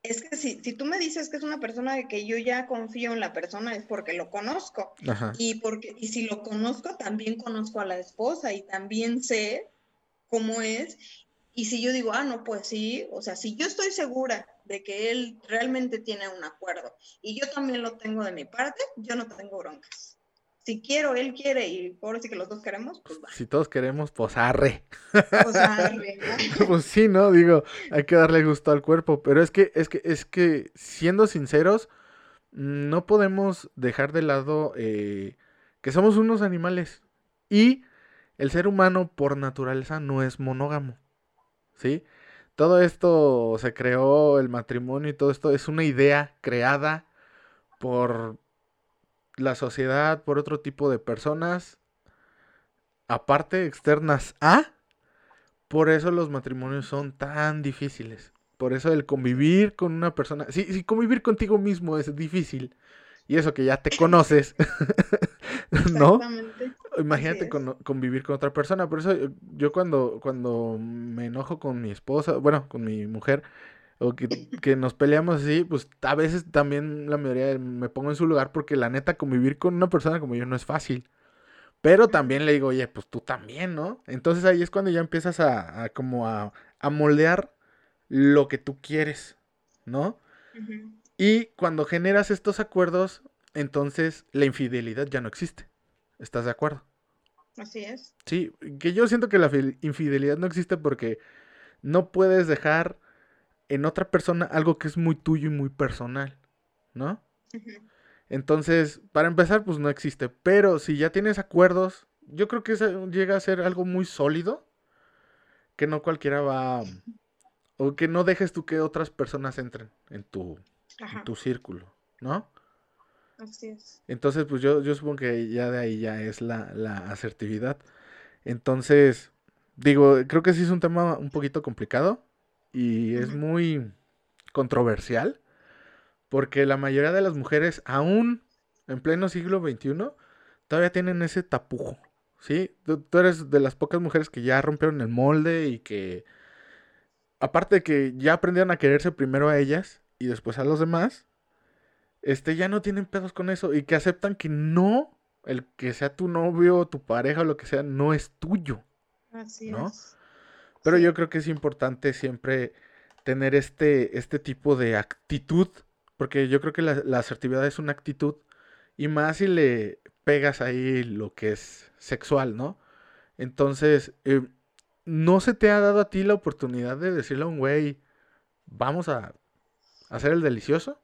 Es que si, si tú me dices que es una persona de que yo ya confío en la persona, es porque lo conozco. Ajá. Y porque, y si lo conozco, también conozco a la esposa y también sé cómo es. Y si yo digo, ah, no, pues sí, o sea, si yo estoy segura de que él realmente tiene un acuerdo y yo también lo tengo de mi parte, yo no tengo broncas. Si quiero, él quiere y ahora sí que los dos queremos, pues va. Si todos queremos, pues arre. <laughs> ¿no? Pues sí, ¿no? Digo, hay que darle gusto al cuerpo, pero es que, es que, es que, siendo sinceros, no podemos dejar de lado eh, que somos unos animales y el ser humano por naturaleza no es monógamo, ¿sí? Todo esto se creó, el matrimonio y todo esto es una idea creada por la sociedad, por otro tipo de personas, aparte externas a, por eso los matrimonios son tan difíciles. Por eso el convivir con una persona, sí, sí, convivir contigo mismo es difícil. Y eso que ya te conoces, <laughs> ¿no? Imagínate con- convivir con otra persona. Por eso yo, yo cuando, cuando me enojo con mi esposa, bueno, con mi mujer, o que, <laughs> que nos peleamos así, pues a veces también la mayoría me pongo en su lugar porque la neta convivir con una persona como yo no es fácil. Pero también le digo, oye, pues tú también, ¿no? Entonces ahí es cuando ya empiezas a, a como a, a moldear lo que tú quieres, ¿no? Y cuando generas estos acuerdos, entonces la infidelidad ya no existe. ¿Estás de acuerdo? Así es. Sí, que yo siento que la infidelidad no existe porque no puedes dejar en otra persona algo que es muy tuyo y muy personal, ¿no? Entonces, para empezar, pues no existe. Pero si ya tienes acuerdos, yo creo que eso llega a ser algo muy sólido, que no cualquiera va... O que no dejes tú que otras personas entren en tu, en tu círculo, ¿no? Así es. Entonces, pues yo, yo supongo que ya de ahí ya es la, la asertividad. Entonces, digo, creo que sí es un tema un poquito complicado y es muy controversial porque la mayoría de las mujeres, aún en pleno siglo XXI, todavía tienen ese tapujo, ¿sí? Tú, eres de las pocas mujeres que ya rompieron el molde y que, aparte de que ya aprendieron a quererse primero a ellas y después a los demás, este, ya no tienen pedos con eso y que aceptan que no, el que sea tu novio, tu pareja o lo que sea, no es tuyo. Así es. Pero yo creo que es importante siempre tener este, este tipo de actitud, porque yo creo que la, asertividad es una actitud, y más si le pegas ahí lo que es sexual, ¿no? Entonces, eh, ¿no se te ha dado a ti la oportunidad de decirle a un güey, vamos a hacer el delicioso?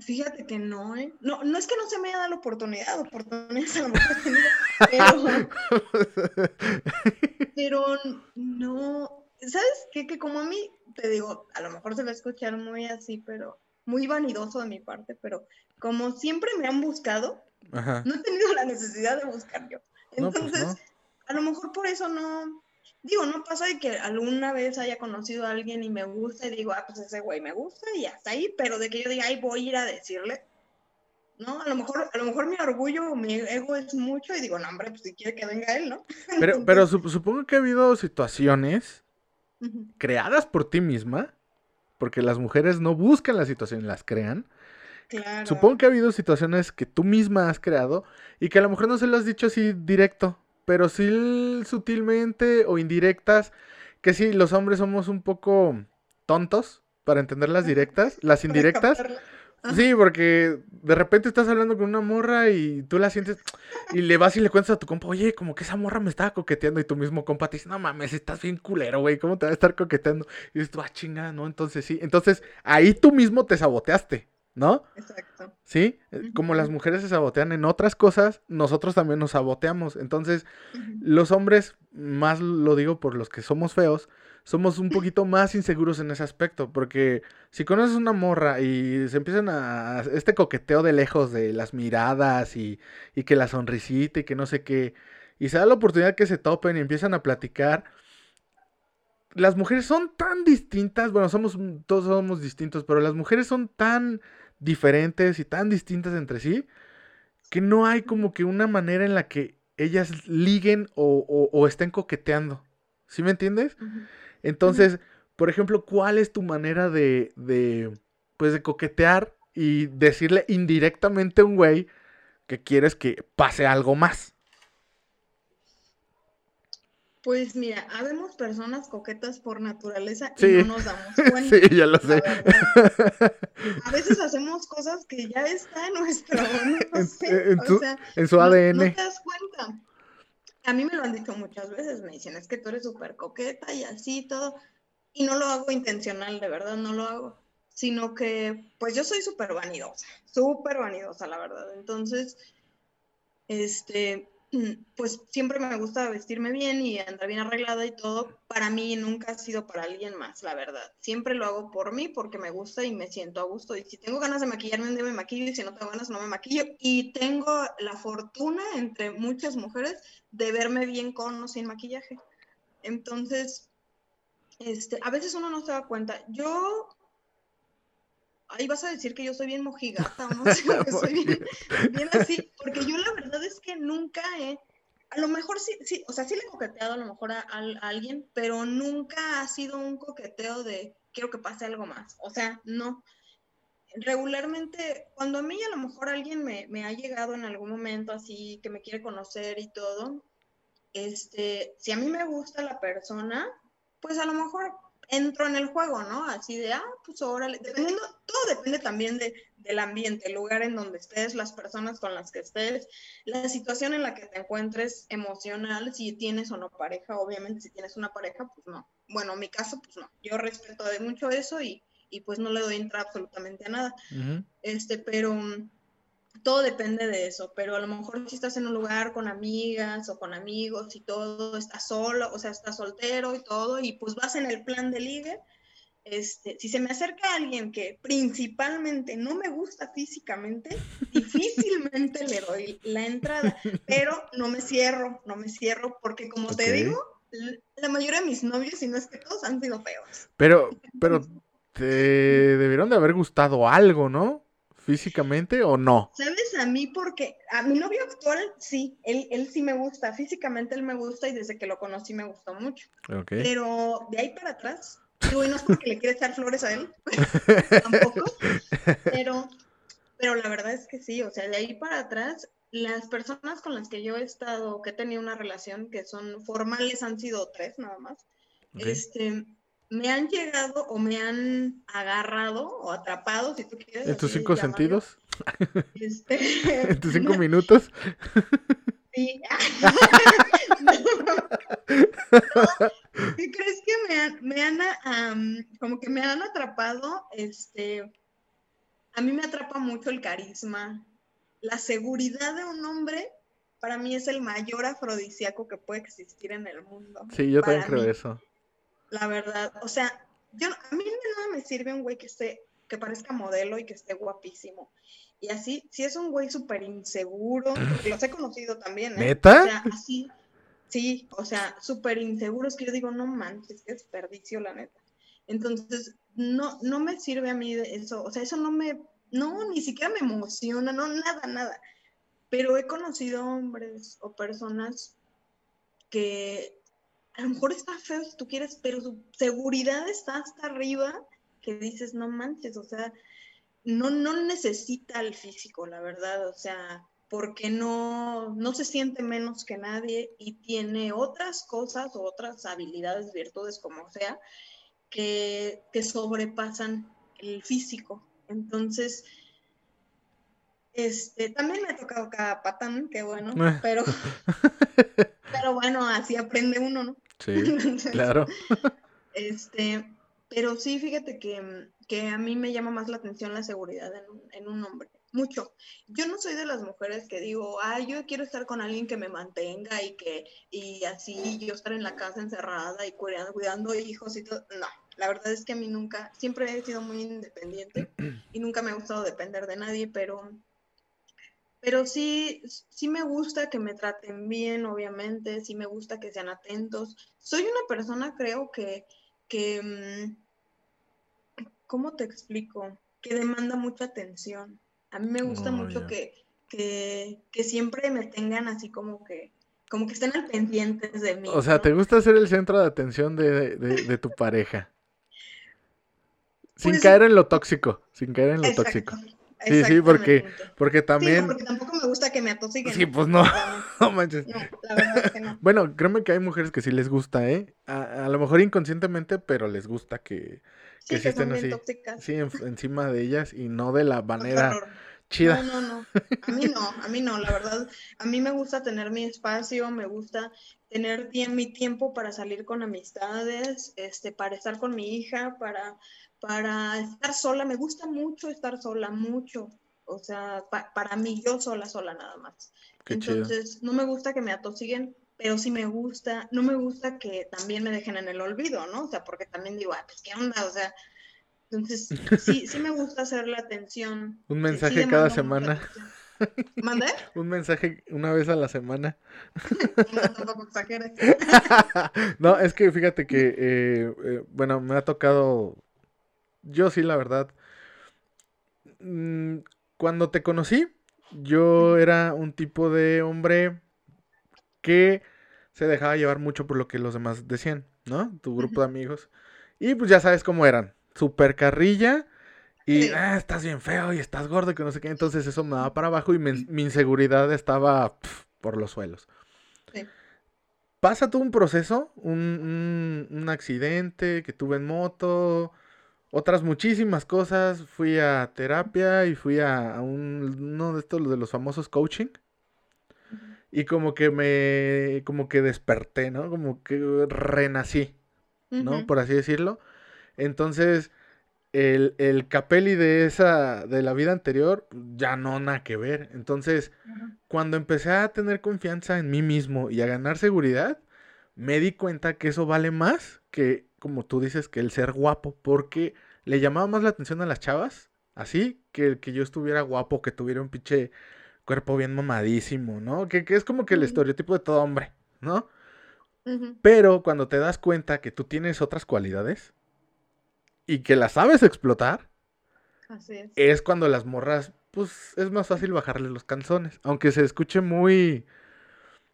Fíjate que no, ¿eh? No, no es que no se me haya dado la oportunidad, oportunidades a lo mejor pero, pero no, ¿sabes qué? Que como a mí, te digo, a lo mejor se va a escuchar muy así, pero muy vanidoso de mi parte, pero como siempre me han buscado, no he tenido la necesidad de buscar yo. Pues Entonces, a lo mejor por eso no, digo, no pasa de que alguna vez haya conocido a alguien y me gusta y digo, ah, pues ese güey me gusta y hasta ahí, pero de que yo diga, ay, voy a ir a decirle, ¿no? A lo mejor, a lo mejor mi orgullo, mi ego es mucho y digo, no, hombre, pues si quiere que venga él, ¿no? <laughs> Pero, pero supongo que ha habido situaciones creadas por ti misma, porque las mujeres no buscan las situaciones, las crean. Claro. Supongo que ha habido situaciones que tú misma has creado y que a lo mejor no se lo has dicho así directo, pero sí sutilmente o indirectas, que sí, los hombres somos un poco tontos para entender las directas, las <laughs> indirectas. Sí, porque de repente estás hablando con una morra y tú la sientes y le vas y le cuentas a tu compa, oye, como que esa morra me estaba coqueteando y tu mismo compa te dice, no mames, estás bien culero, güey, ¿cómo te va a estar coqueteando? Y dices tú, ah, chingada, ¿no? Entonces sí, entonces ahí tú mismo te saboteaste. ¿No? Exacto. Sí, eh, como las mujeres se sabotean en otras cosas, nosotros también nos saboteamos. Entonces, los hombres, más lo digo por los que somos feos, somos un poquito más inseguros en ese aspecto, porque si conoces una morra y se empiezan a este coqueteo de lejos de las miradas y, y que la sonrisita y que no sé qué, y se da la oportunidad que se topen y empiezan a platicar, las mujeres son tan distintas, bueno, somos todos somos distintos, pero las mujeres son tan diferentes y tan distintas entre sí que no hay como que una manera en la que ellas liguen o, estén coqueteando. ¿Sí me entiendes? Entonces, por ejemplo, ¿cuál es tu manera de, de, pues, de coquetear y decirle indirectamente a un güey que quieres que pase algo más? Pues mira, habemos personas coquetas por naturaleza y no nos damos <laughs> cuenta. Sí, ya lo sé. <laughs> A veces hacemos cosas que ya está en nuestro, <laughs> no sé, en, su, en su ADN. No, te das cuenta. A mí me lo han dicho muchas veces, me dicen, es que tú eres súper coqueta y así todo. Y no lo hago intencional, de verdad, no lo hago. Sino que, pues yo soy súper vanidosa, súper vanidosa, la verdad. Entonces, este, pues siempre me gusta vestirme bien y andar bien arreglada y todo. Para mí nunca ha sido para alguien más, la verdad. Siempre lo hago por mí porque me gusta y me siento a gusto. Y si tengo ganas de maquillarme, me maquillo y si no tengo ganas, no me maquillo. Y tengo la fortuna, entre muchas mujeres, de verme bien con o sin maquillaje. Entonces, este, a veces uno no se da cuenta. Yo ahí vas a decir que yo soy bien mojigata no <laughs> <laughs> sé, que soy bien, así, porque yo la verdad es que nunca he, a lo mejor sí, sí, o sea, sí le he coqueteado a lo mejor a, alguien, pero nunca ha sido un coqueteo de quiero que pase algo más, o sea, no. Regularmente, cuando a mí a lo mejor alguien me, me ha llegado en algún momento así, que me quiere conocer y todo, este, si a mí me gusta la persona, pues a lo mejor entro en el juego, ¿no? Así de, ah, pues órale, dependiendo, todo depende también de, del ambiente, el lugar en donde estés, las personas con las que estés, la situación en la que te encuentres emocional, si tienes o no pareja, obviamente si tienes una pareja, pues no. Bueno, en mi caso, pues no. Yo respeto de mucho eso y, y pues no le doy entrada absolutamente a nada. Este, pero todo depende de eso, pero a lo mejor si estás en un lugar con amigas o con amigos y todo, estás solo, o sea, estás soltero y todo, y pues vas en el plan de ligue, este, si se me acerca alguien que principalmente no me gusta físicamente, <laughs> difícilmente le doy la entrada, <laughs> pero no me cierro, no me cierro, porque como te digo, la mayoría de mis novios, y no es que todos, han sido feos. Pero, pero te debieron de haber gustado algo, ¿no? Físicamente o no? Sabes, a mí porque a mi novio actual sí, él, él sí me gusta, físicamente él me gusta y desde que lo conocí me gustó mucho. Pero de ahí para atrás, digo, y no es porque le quiere echar flores a él, <laughs> tampoco, pero, pero la verdad es que sí, o sea, de ahí para atrás, las personas con las que yo he estado, que he tenido una relación que son formales, han sido tres nada más. Este, me han llegado o me han agarrado o atrapado, si tú quieres. ¿En tus cinco sentidos? Este... <laughs> ¿En tus cinco <laughs> minutos? Sí. <laughs> ¿Qué crees que me han, me han como que me han atrapado? Este, a mí me atrapa mucho el carisma. La seguridad de un hombre para mí es el mayor afrodisíaco que puede existir en el mundo. Sí, yo también creo eso la verdad. O sea, yo, a mí nada me sirve un güey que esté, que parezca modelo y que esté guapísimo. Y así, si es un güey súper inseguro, los he conocido también, ¿eh? ¿Neta? O sea, así, sí, o sea, súper inseguros que yo digo, no manches, qué desperdicio, la neta. Entonces, no, no me sirve a mí eso, o sea, eso no me, no, ni siquiera me emociona, no, nada, nada. Pero he conocido hombres o personas que a lo mejor está feo si tú quieres, pero su seguridad está hasta arriba que dices, no manches, o sea, no, no necesita el físico, la verdad, o sea, porque no, no se siente menos que nadie y tiene otras cosas o otras habilidades, virtudes, como sea, que, que sobrepasan el físico. Entonces, este, también me ha tocado cada patán, qué bueno, pero, pero <laughs> <laughs> así aprende uno, ¿no? Sí, <laughs> <laughs> claro. Este, pero sí, fíjate que, que, a mí me llama más la atención la seguridad en un, en un, hombre, mucho. Yo no soy de las mujeres que digo, ay, yo quiero estar con alguien que me mantenga y que, y así yo estar en la casa encerrada y cuidando, cuidando hijos y todo. No, la verdad es que a mí nunca, siempre he sido muy independiente y nunca me ha gustado depender de nadie, pero pero sí, sí me gusta que me traten bien, obviamente, sí me gusta que sean atentos. Soy una persona, creo que, que mm, ¿cómo te explico? Que demanda mucha atención. A mí me gusta oh, mucho que, que, que, siempre me tengan así como que, como que estén al pendientes de mí. O sea, ¿te gusta ser el centro de atención de, de, tu pareja? sin pues caer en lo tóxico, sin caer en lo tóxico. Sí, sí, porque, porque también... Sí, porque tampoco me gusta que me atosiguen. Sí, pues no, <laughs> no manches. No, la verdad es que no. <laughs> Bueno, créeme que hay mujeres que sí les gusta, ¿eh? A, a lo mejor inconscientemente, pero les gusta que, que sí, estén así. Tóxicas. Sí, encima de ellas y no de la manera chida. No, no, no. A mí no, a mí no, la verdad. A mí me gusta tener mi espacio, me gusta tener mi tiempo para salir con amistades, este, para estar con mi hija, para para estar sola, me gusta mucho estar sola, mucho. O sea, para mí yo sola, sola nada más. Entonces, no me gusta que me atosiguen, pero sí me gusta, no me gusta que también me dejen en el olvido, ¿no? O sea, porque también digo, ah, pues qué onda, o sea, entonces sí, sí me gusta hacer la atención. Un mensaje cada semana. ¿Mandé? Un mensaje una vez a la semana. no, no, es que fíjate que, eh, eh, bueno, me ha tocado yo sí, la verdad. Mm, cuando te conocí, yo era un tipo de hombre que se dejaba llevar mucho por lo que los demás decían, ¿no? Tu grupo de amigos. Y pues ya sabes cómo eran. Super carrilla. Y ah, estás bien feo y estás gordo que no sé qué. Entonces eso me daba para abajo y mi inseguridad estaba por los suelos. pasa todo un proceso, un, un, accidente que tuve en moto, otras muchísimas cosas. Fui a terapia y fui a, un, uno de estos de los famosos coaching. Y como que me, como que desperté, ¿no? Como que renací, ¿no? Por así decirlo. Entonces, el, el Capelli de esa, de la vida anterior, ya no nada que ver. Entonces, cuando empecé a tener confianza en mí mismo y a ganar seguridad, me di cuenta que eso vale más que, como tú dices, que el ser guapo, porque le llamaba más la atención a las chavas, así, que que yo estuviera guapo, que tuviera un pinche cuerpo bien mamadísimo, ¿no? Que, es como que el estereotipo de todo hombre, ¿no? Pero cuando te das cuenta que tú tienes otras cualidades, y que la sabes explotar, es. cuando las morras, pues es más fácil bajarle los canzones. Aunque se escuche muy,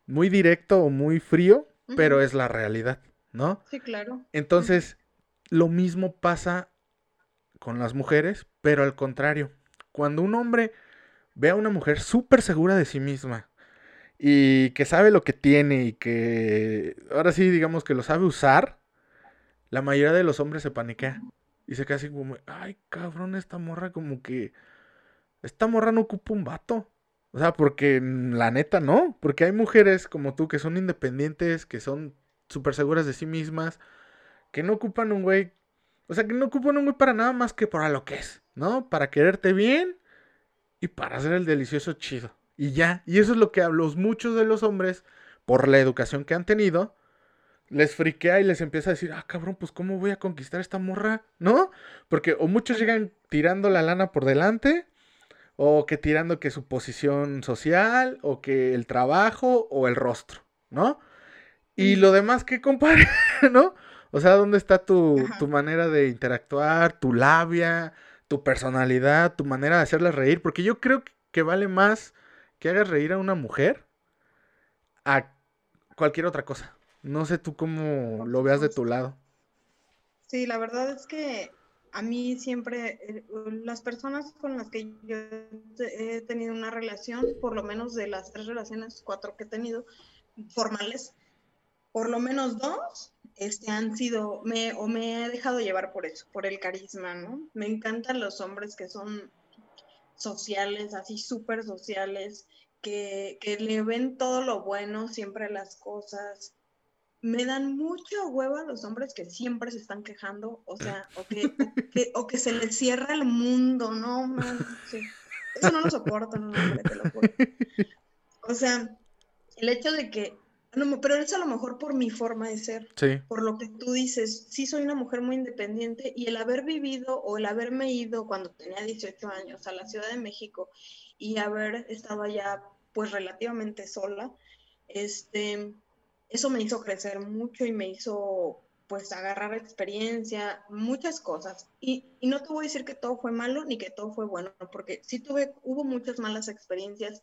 muy directo o muy frío, pero es la realidad, ¿no? Sí, claro. Entonces, lo mismo pasa con las mujeres, pero al contrario. Cuando un hombre ve a una mujer súper segura de sí misma y que sabe lo que tiene y que ahora sí digamos que lo sabe usar, la mayoría de los hombres se paniquea. Y se queda así como, ay, cabrón, esta morra como que... Esta morra no ocupa un vato. O sea, porque la neta no. Porque hay mujeres como tú que son independientes, que son súper seguras de sí mismas, que no ocupan un güey. O sea, que no ocupan un güey para nada más que para lo que es, ¿no? Para quererte bien y para hacer el delicioso chido. Y ya. Y eso es lo que hablo muchos de los hombres, por la educación que han tenido, les friquea y les empieza a decir, ah, cabrón, pues cómo voy a conquistar esta morra, ¿no? Porque o muchos llegan tirando la lana por delante, o que tirando que su posición social, o que el trabajo, o el rostro, ¿no? Y lo demás que compare, <laughs> ¿no? O sea, ¿dónde está tu, tu manera de interactuar, tu labia, tu personalidad, tu manera de hacerla reír? Porque yo creo que vale más que hagas reír a una mujer a cualquier otra cosa. No sé tú cómo lo veas de tu lado. Sí, la verdad es que a mí siempre, eh, las personas con las que yo he tenido una relación, por lo menos de las tres relaciones, cuatro que he tenido formales, por lo menos dos este, han sido, me, o me he dejado llevar por eso, por el carisma, ¿no? Me encantan los hombres que son sociales, así súper sociales, que, que le ven todo lo bueno siempre las cosas, me dan mucha hueva los hombres que siempre se están quejando, o sea, o que, o que, se les cierra el mundo, no, Eso no lo soporto, no, hombre, te. O sea, el hecho de que, no, pero es a lo mejor por mi forma de ser, sí. por lo que tú dices, sí soy una mujer muy independiente y el haber vivido o el haberme ido cuando tenía 18 años a la Ciudad de México y haber estado allá pues relativamente sola, este, eso me hizo crecer mucho y me hizo pues agarrar experiencia, muchas cosas. Y, no te voy a decir que todo fue malo ni que todo fue bueno, porque sí tuve, hubo muchas malas experiencias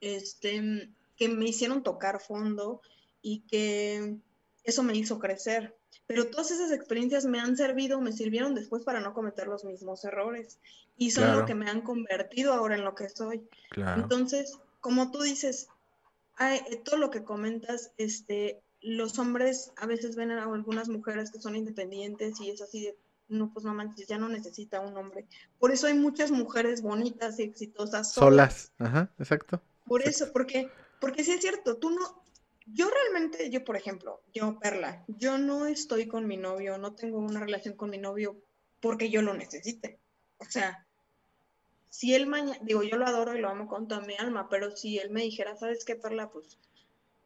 este, que me hicieron tocar fondo y que eso me hizo crecer. Pero todas esas experiencias me han servido, me sirvieron después para no cometer los mismos errores. Y son lo que me han convertido ahora en lo que soy. Entonces, como tú dices, eh, todo lo que comentas, este, los hombres a veces ven a algunas mujeres que son independientes y es así de, no, pues no manches, ya no necesita un hombre. Por eso hay muchas mujeres bonitas y exitosas solas. Ajá, exacto. Por eso, porque, porque sí es cierto, tú no, yo realmente, yo por ejemplo, yo Perla, yo no estoy con mi novio, no tengo una relación con mi novio porque yo lo necesite. O sea, si él mañana, digo, yo lo adoro y lo amo con toda mi alma, pero si él me dijera, ¿sabes qué, Perla? Pues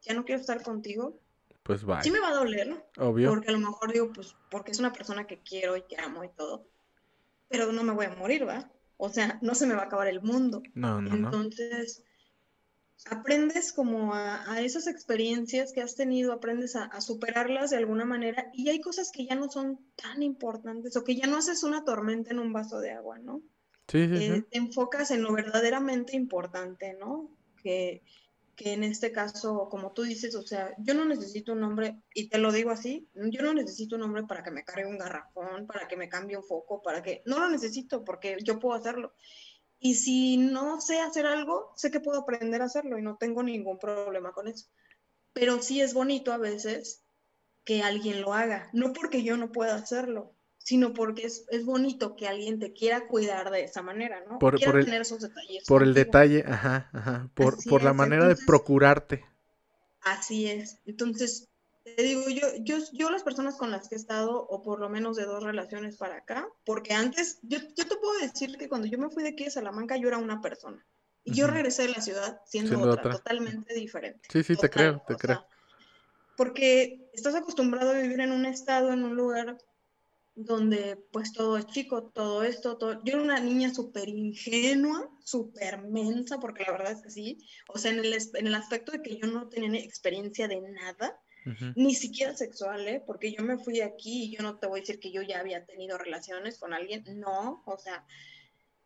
ya no quiero estar contigo. Pues va. Sí me va a doler. Obvio. Porque a lo mejor digo, pues, porque es una persona que quiero y que amo y todo. Pero no me voy a morir, ¿va? O sea, no se me va a acabar el mundo. No, no, Entonces, aprendes como a, esas experiencias que has tenido, aprendes a, a, superarlas de alguna manera y hay cosas que ya no son tan importantes o que ya no haces una tormenta en un vaso de agua, ¿no? Eh, te enfocas en lo verdaderamente importante, ¿no? Que, en este caso, como tú dices, o sea, yo no necesito un hombre, y te lo digo así, yo no necesito un hombre para que me cargue un garrafón, para que me cambie un foco, para que... No lo necesito porque yo puedo hacerlo. Y si no sé hacer algo, sé que puedo aprender a hacerlo y no tengo ningún problema con eso. pero sí es bonito a veces que alguien lo haga, no porque yo no pueda hacerlo, sino porque es, bonito que alguien te quiera cuidar de esa manera, ¿no? Por, el, tener esos detalles. Por el detalle, ajá, ajá, por, por la manera de procurarte. Así es. Entonces, te digo, yo, yo, yo las personas con las que he estado, o por lo menos de dos relaciones para acá, porque antes, yo, yo te puedo decir que cuando yo me fui de aquí de Salamanca, yo era una persona. Y yo regresé a la ciudad siendo, otra, totalmente diferente. Sí, sí, te creo, te creo. porque estás acostumbrado a vivir en un estado, en un lugar donde pues todo es chico, todo esto, todo... Yo era una niña súper ingenua, súper mensa, porque la verdad es que sí. O sea, en el, en el aspecto de que yo no tenía experiencia de nada, ni siquiera sexual, ¿eh? Porque yo me fui de aquí y yo no te voy a decir que yo ya había tenido relaciones con alguien, no, o sea,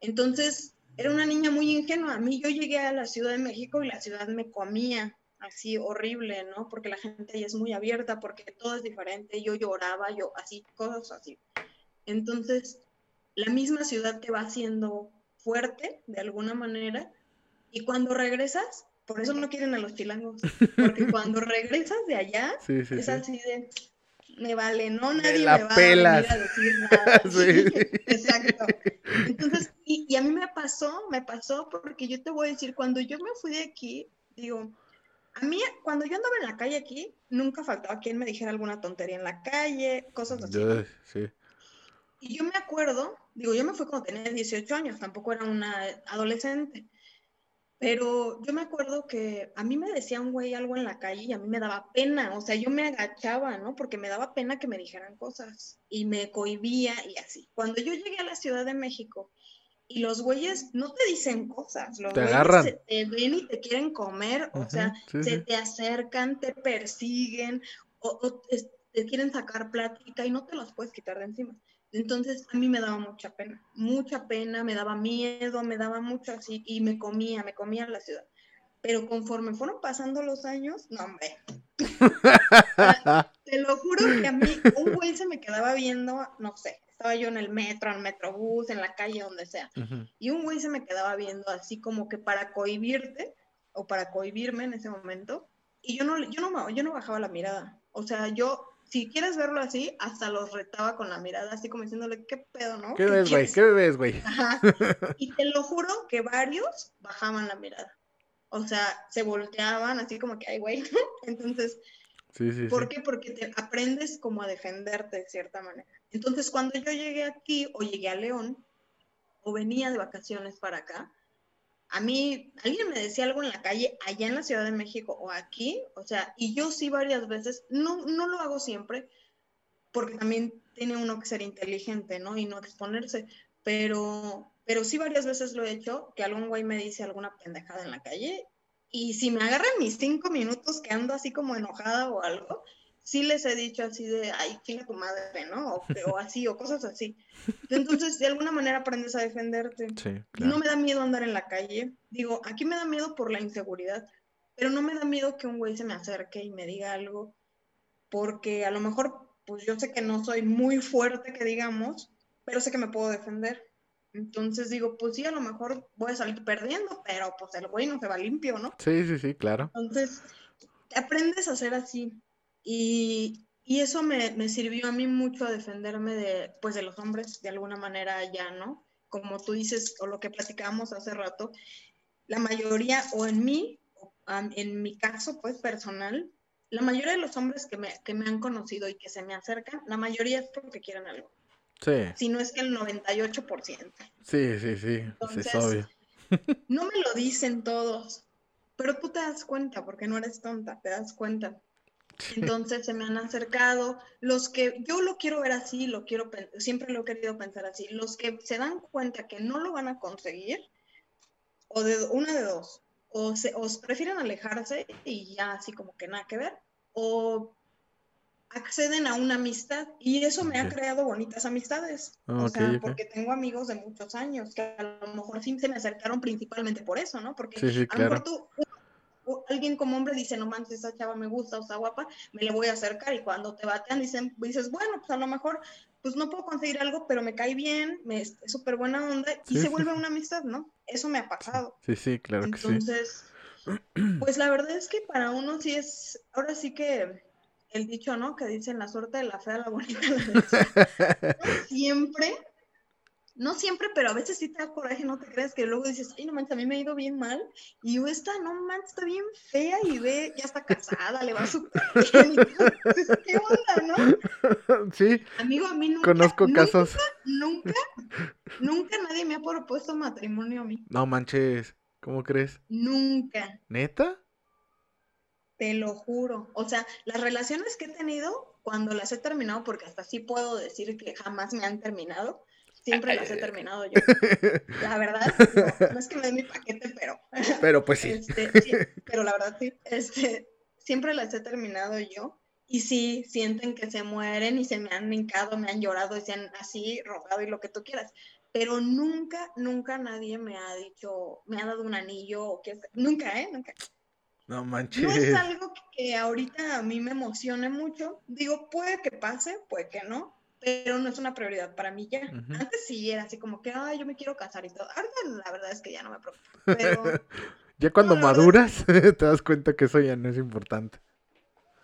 entonces era una niña muy ingenua. A mí yo llegué a la Ciudad de México y la ciudad me comía así horrible, ¿no? Porque la gente ahí es muy abierta, porque todo es diferente. Yo lloraba, yo así, cosas así. Entonces, la misma ciudad te va haciendo fuerte de alguna manera y cuando regresas, por eso no quieren a los chilangos, <laughs> porque cuando regresas de allá, es así de, me vale, no nadie me, va a venir a decir nada. <laughs> <laughs> Exacto. Entonces, y, y, a mí me pasó, me pasó porque yo te voy a decir, cuando yo me fui de aquí, digo, a mí, cuando yo andaba en la calle aquí, nunca faltaba quien me dijera alguna tontería en la calle, cosas así. sí. Y yo me acuerdo, digo, yo me fui cuando tenía 18 años, tampoco era una adolescente. Pero yo me acuerdo que a mí me decía un güey algo en la calle y a mí me daba pena, o sea, yo me agachaba, ¿no? Porque me daba pena que me dijeran cosas y me cohibía y así. Cuando yo llegué a la Ciudad de México y los güeyes no te dicen cosas, los te güeyes agarran. te ven y te quieren comer, o sea, se te acercan, te persiguen o, te, quieren sacar plática y no te los puedes quitar de encima. Entonces a mí me daba mucha pena, mucha pena, me daba miedo, me daba mucho así y me comía, me comía la ciudad. Pero conforme fueron pasando los años, no hombre. <laughs> Te lo juro que a mí un güey se me quedaba viendo, no sé, estaba yo en el metro, en el metrobús, en la calle, donde sea. Y un güey se me quedaba viendo así como que para cohibirte o para cohibirme en ese momento. Y yo no, yo no, yo no bajaba la mirada. O sea, yo si quieres verlo así, hasta los retaba con la mirada, así como diciéndole, ¿qué pedo, no? ¿Qué, ves, güey? ¿Qué ves, güey? <laughs> Y te lo juro que varios bajaban la mirada. O sea, se volteaban así como que, ay, güey. <laughs> Entonces, sí, sí, ¿por qué? Porque te aprendes como a defenderte de cierta manera. Entonces, cuando yo llegué aquí o llegué a León o venía de vacaciones para acá, a mí alguien me decía algo en la calle allá en la Ciudad de México o aquí, o sea, y yo sí varias veces, no, no lo hago siempre, porque también tiene uno que ser inteligente, ¿no? Y no exponerse, pero, pero sí varias veces lo he hecho, que algún güey me dice alguna pendejada en la calle, y si me agarran mis cinco minutos que ando así como enojada o algo, sí les he dicho así de, ay, chinga tu madre, ¿no? O, así, o cosas así. Entonces, de alguna manera aprendes a defenderte. Sí, No me da miedo andar en la calle. Digo, aquí me da miedo por la inseguridad, pero no me da miedo que un güey se me acerque y me diga algo, porque a lo mejor, pues yo sé que no soy muy fuerte, que digamos, pero sé que me puedo defender. Entonces digo, pues sí, a lo mejor voy a salir perdiendo, pero pues el güey no se va limpio, ¿no? Sí, sí, sí, claro. Entonces, aprendes a ser así. Y, eso me, sirvió a mí mucho a defenderme de, pues, de los hombres de alguna manera ya, ¿no? Como tú dices, o lo que platicábamos hace rato, la mayoría, o en mí, en mi caso, pues, personal, la mayoría de los hombres que me, que me han conocido y que se me acercan, la mayoría es porque quieren algo. Sí. Si no es que el 98%. Sí, sí, sí, es obvio. no me lo dicen todos, pero tú te das cuenta, porque no eres tonta, te das cuenta. Entonces se me han acercado los que yo lo quiero ver así, lo quiero siempre lo he querido pensar así, los que se dan cuenta que no lo van a conseguir o de una de dos, o, se, prefieren alejarse y ya así como que nada que ver, o acceden a una amistad y eso me ha creado bonitas amistades. o sea, porque tengo amigos de muchos años que a lo mejor sí se me acercaron principalmente por eso, ¿no? Porque a lo mejor tú, alguien como hombre dice, no manches, esa chava me gusta o está guapa, me le voy a acercar y cuando te batean dicen, dices, bueno, pues a lo mejor pues no puedo conseguir algo, pero me cae bien, me, es súper buena onda y se vuelve una amistad, ¿no? Eso me ha pasado. Sí, sí, claro Entonces, Pues la verdad es que para uno sí es, ahora sí que el dicho, ¿no? Que dicen la suerte de la fea, la bonita, la No <laughs> siempre, no siempre, pero a veces sí te da coraje, no te crees que luego dices, ay, no manches, a mí me ha ido bien mal, y yo esta, no manches, está bien fea, y ve, ya está casada, le va <laughs> súper bien, tú, ¿qué onda, no? <laughs> Sí, Amigo, a mí nunca, conozco nunca, casos. nunca, <laughs> nunca nadie me ha propuesto matrimonio a mí, No manches, ¿cómo crees? nunca. ¿Neta? Te lo juro. O sea, las relaciones que he tenido, cuando las he terminado, porque hasta sí puedo decir que jamás me han terminado, siempre las he terminado yo. <laughs> La verdad, no, no es que me dé mi paquete, pero, <laughs> Pero pues sí. este, <laughs> sí, pero la verdad sí, este, siempre las he terminado yo. Y sí, sienten que se mueren y se me han hincado, me han llorado, y se han así rogado y lo que tú quieras. Pero nunca, nunca nadie me ha dicho, me ha dado un anillo o que nunca, ¿eh? Nunca. No No manches. es algo que ahorita a mí me emocione mucho. Digo, puede que pase, puede que no, pero no es una prioridad para mí ya. Antes sí era así como que, ay, yo me quiero casar y todo. Ahorita la verdad es que ya no me preocupa. Pero <laughs> Ya cuando No, la verdad maduras, <laughs> te das cuenta que eso ya no es importante.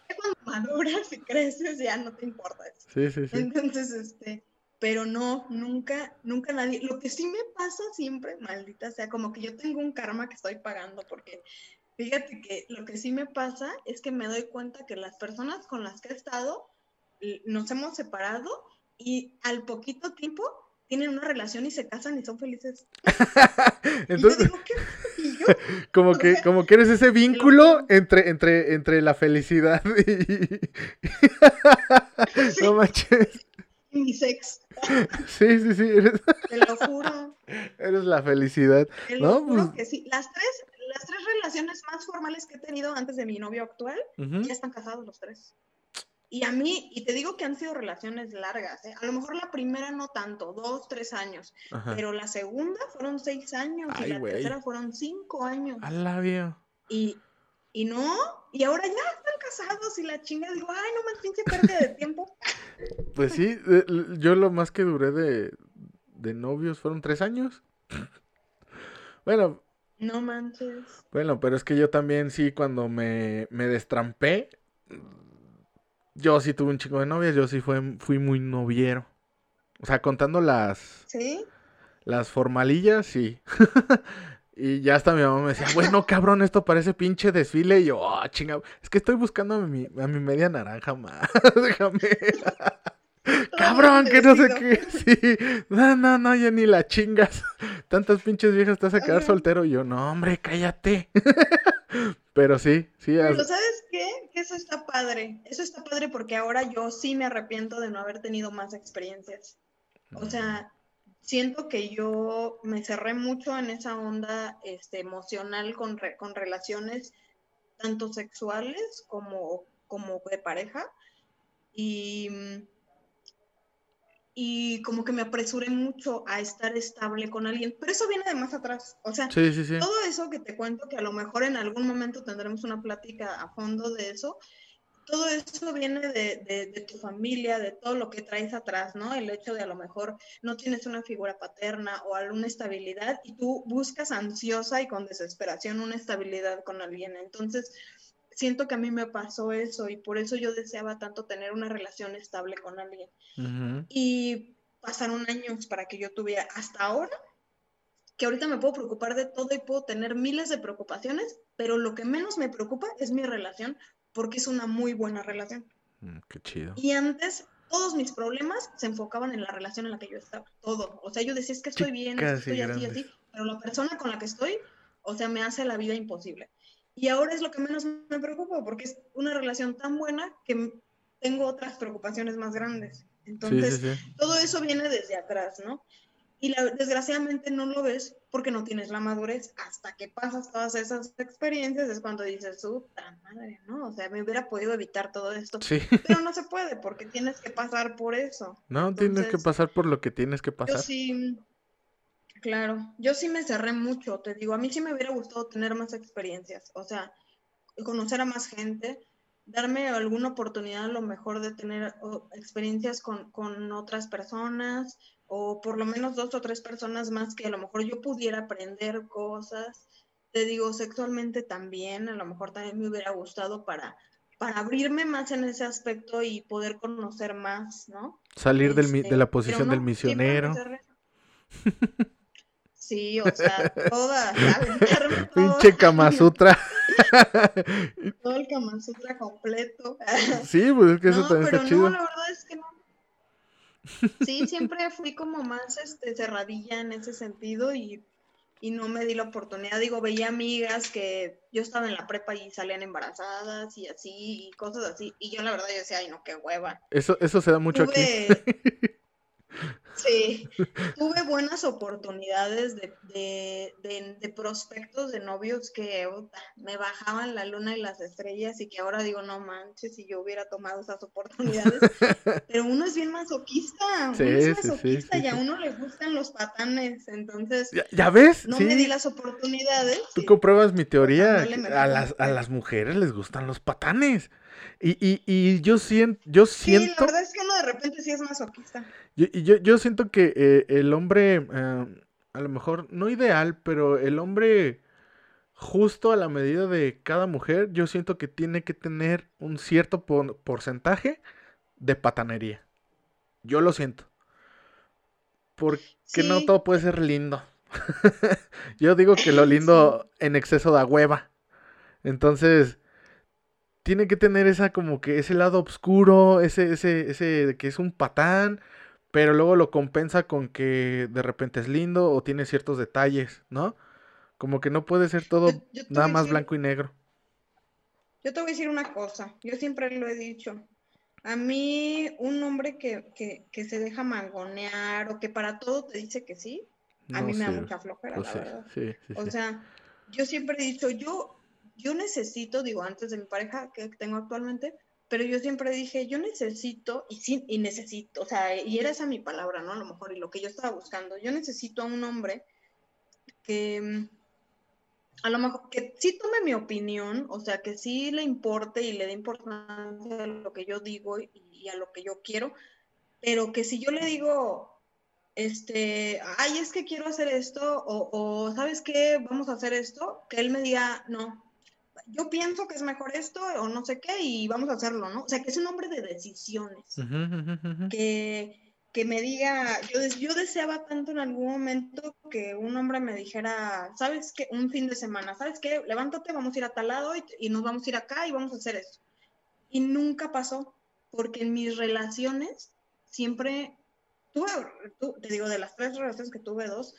ya cuando maduras y creces ya no te importa eso. Sí, sí, sí. Entonces, este, pero no, nunca, nunca nadie. Lo que sí me pasa siempre, maldita sea, como que yo tengo un karma que estoy pagando, porque fíjate que lo que sí me pasa es que me doy cuenta que las personas con las que he estado nos hemos separado y al poquito tiempo tienen una relación y se casan y son felices. <laughs> Y yo digo, ¿qué? Y yo, <laughs> como que, como que eres ese vínculo entre, entre, entre la felicidad y. <laughs> No manches. y mi sex, Sí, sí, sí. Eres, te lo juro. eres la felicidad. Te No, lo juro pues- que sí. Las tres, las tres relaciones más formales que he tenido antes de mi novio actual ya están casados los tres. Y a mí, y te digo que han sido relaciones largas, ¿eh? a lo mejor la primera no tanto, dos, tres años, Ajá. pero la segunda fueron seis años Ay, y la tercera fueron cinco años. A la vio. Y, y no, y ahora ya están casados y la chinga, digo, ay, no más pinche pérdida de tiempo. <laughs> Pues sí, yo lo más que duré de, de novios fueron tres años. <laughs> Bueno, No manches. bueno, pero es que yo también sí, cuando me, me destrampé, yo sí tuve un chico de novias, yo sí fue, fui muy noviero. O sea, contando las, ¿Sí? las formalillas, sí. <laughs> Y ya hasta mi mamá me decía, bueno, cabrón, esto parece pinche desfile. Y yo, oh, chinga, es que estoy buscando a mi, a mi media naranja más. <laughs> Déjame. <laughs> Cabrón, que no sé qué. <laughs> Sí. No, no, no, ya ni la chingas. <laughs> Tantas pinches viejas te vas a quedar Ajá. soltero. Y yo, no, hombre, cállate. Pero sí, sí. Pero ¿sabes qué? Que eso está padre. Eso está padre porque ahora yo sí me arrepiento de no haber tenido más experiencias. O sea, siento que yo me cerré mucho en esa onda este, emocional con, re- con relaciones tanto sexuales como, como de pareja. Y, y como que me apresuré mucho a estar estable con alguien. Pero eso viene de más atrás. O sea, Sí, sí, sí. todo eso que te cuento, que a lo mejor en algún momento tendremos una plática a fondo de eso, todo eso viene de, de- de tu familia, de todo lo que traes atrás, ¿no? El hecho de a lo mejor no tienes una figura paterna o alguna estabilidad y tú buscas ansiosa y con desesperación una estabilidad con alguien. Entonces, siento que a mí me pasó eso y por eso yo deseaba tanto tener una relación estable con alguien Ujú. y pasaron años para que yo tuviera hasta ahora que ahorita me puedo preocupar de todo y puedo tener miles de preocupaciones, pero lo que menos me preocupa es mi relación porque es una muy buena relación. Mm, Qué chido. Y antes todos mis problemas se enfocaban en la relación en la que yo estaba, todo. O sea, yo decía, es que estoy bien, estoy así, así, pero la persona con la que estoy, o sea, me hace la vida imposible. Y ahora es lo que menos me preocupa porque es una relación tan buena que tengo otras preocupaciones más grandes. Entonces, sí, sí. todo eso viene desde atrás, ¿no? Y la- desgraciadamente no lo ves porque no tienes la madurez. Hasta que pasas todas esas experiencias es cuando dices, puta madre, ¿no? O sea, me hubiera podido evitar todo esto. Sí. Pero no se puede porque tienes que pasar por eso. No, tienes que pasar por lo que tienes que Yo pasar. sí, claro, yo sí me cerré mucho, te digo, a mí sí me hubiera gustado tener más experiencias, o sea, conocer a más gente, darme alguna oportunidad a lo mejor de tener experiencias con, con otras personas o por lo menos dos o tres personas más que a lo mejor yo pudiera aprender cosas te digo, sexualmente también, a lo mejor también me hubiera gustado para, para abrirme más en ese aspecto y poder conocer más, ¿no? Salir del, de la este, posición del misionero. Sí, <laughs> o sea, toda, <laughs> Pinche Kama Sutra. <laughs> todo el Kama Sutra completo. <laughs> Sí, pues es que eso también está chido. No, la verdad es que no. Sí, siempre fui como más este, cerradilla en ese sentido y, y no me di la oportunidad. Digo, veía amigas que yo estaba en la prepa y salían embarazadas y así, y cosas así. Y yo la verdad yo decía, ay no, qué hueva. Eso, eso se da mucho aquí. Sí, <laughs> tuve buenas oportunidades de, de, de, prospectos de novios que me bajaban la luna y las estrellas y que ahora digo, no manches, si yo hubiera tomado esas oportunidades. <laughs> Pero uno es bien masoquista, uno es masoquista y a uno le gustan los patanes, entonces... ¿Ya, ves? No me di las oportunidades. Tú compruebas mi teoría, a las, a las mujeres les gustan los patanes. Y, y, y yo, siento, yo siento... Sí, la verdad es que de repente sí es masoquista. Yo, yo, yo siento que eh, el hombre, eh, a lo mejor no ideal, pero el hombre justo a la medida de cada mujer, yo siento que tiene que tener un cierto porcentaje de patanería. Yo lo siento. Porque no todo puede ser lindo. <laughs> yo digo que lo lindo <laughs> en exceso da hueva. Entonces, tiene que tener esa como que ese lado oscuro, ese, ese, ese que es un patán, pero luego lo compensa con que de repente es lindo o tiene ciertos detalles, ¿no? Como que no puede ser todo nada más blanco y negro. Yo te voy a decir una cosa, yo siempre lo he dicho. A mí, un hombre que, que, se deja mangonear o que para todo te dice que sí, a mí me da mucha flojera, la verdad. o sea, yo siempre he dicho, yo, yo necesito, digo, antes de mi pareja que tengo actualmente, pero yo siempre dije, yo necesito, y sí, y necesito, o sea, y era esa mi palabra, ¿no? A lo mejor, y lo que yo estaba buscando, yo necesito a un hombre que, a lo mejor, que sí tome mi opinión, o sea, que sí le importe y le dé importancia a lo que yo digo y, a lo que yo quiero, pero que si yo le digo, este, ay, es que quiero hacer esto, o, o ¿sabes qué? Vamos a hacer esto, que él me diga, no, yo pienso que es mejor esto o no sé qué y vamos a hacerlo, ¿no? O sea, que es un hombre de decisiones. Que, que, me diga, yo, yo deseaba tanto en algún momento que un hombre me dijera, ¿sabes qué? Un fin de semana, ¿sabes qué? Levántate, vamos a ir a tal lado y, y nos vamos a ir acá y vamos a hacer esto. Y nunca pasó, porque en mis relaciones siempre tuve, te digo, de las tres relaciones que tuve, dos,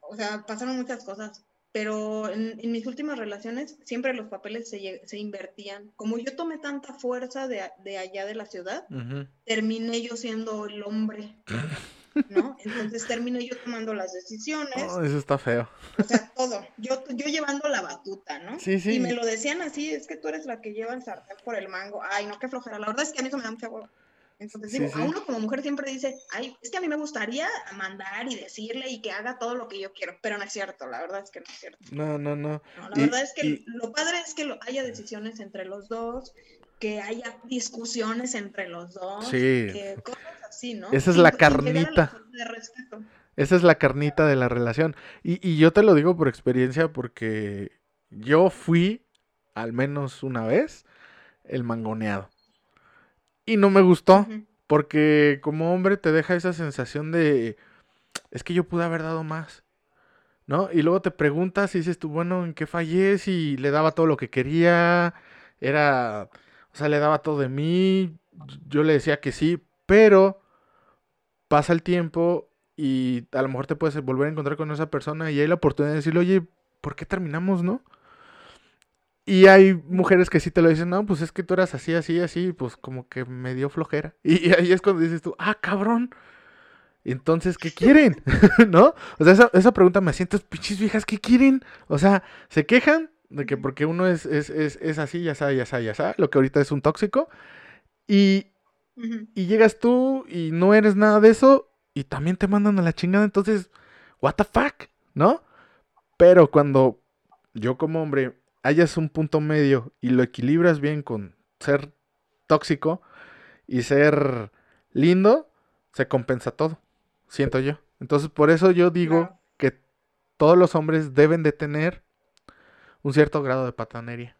o sea, pasaron muchas cosas, pero en, mis últimas relaciones siempre los papeles se, se, invertían. Como yo tomé tanta fuerza de, de allá de la ciudad, terminé yo siendo el hombre, <laughs> ¿no? Entonces terminé yo tomando las decisiones. Oh, eso está feo. O sea, todo. Yo, yo llevando la batuta, ¿no? Sí, sí. Y me lo decían así, es que tú eres la que lleva el sartén por el mango. Ay, no, qué flojera. La verdad es que a mí eso me da mucha huevo. Entonces digo, a uno como mujer siempre dice, ay, es que a mí me gustaría mandar y decirle y que haga todo lo que yo quiero, pero no es cierto, la verdad es que no es cierto. No, no, no. la verdad es que lo padre es que haya decisiones entre los dos, que haya discusiones entre los dos, sí. que cosas así, ¿no? Esa es la carnita. Esa es la carnita de la relación. Y, y yo te lo digo por experiencia porque yo fui, al menos una vez, el mangoneado. Y no me gustó, porque como hombre te deja esa sensación de, es que yo pude haber dado más, ¿no? Y luego te preguntas y dices tú, bueno, ¿en qué fallé? Si le daba todo lo que quería, era, o sea, le daba todo de mí, yo le decía que sí, pero pasa el tiempo y a lo mejor te puedes volver a encontrar con esa persona y hay la oportunidad de decirle, oye, ¿por qué terminamos, no? Y hay mujeres que sí te lo dicen, no, pues es que tú eras así, así, así, pues como que me dio flojera. <laughs> Y, ahí es cuando dices tú, ah, cabrón. Entonces, ¿qué quieren? <laughs> ¿No? O sea, esa, esa pregunta me siento, pinches viejas, ¿qué quieren? O sea, se quejan de que porque uno es, es, es, es así, ya sabe, ya sabe, ya sabe, lo que ahorita es un tóxico. Y, y llegas tú y no eres nada de eso y también te mandan a la chingada. Entonces, ¿what the fuck? ¿No? Pero cuando yo como hombre hayas un punto medio y lo equilibras bien con ser tóxico y ser lindo, se compensa todo, siento yo. Entonces, por eso yo digo que todos los hombres deben de tener un cierto grado de patanería.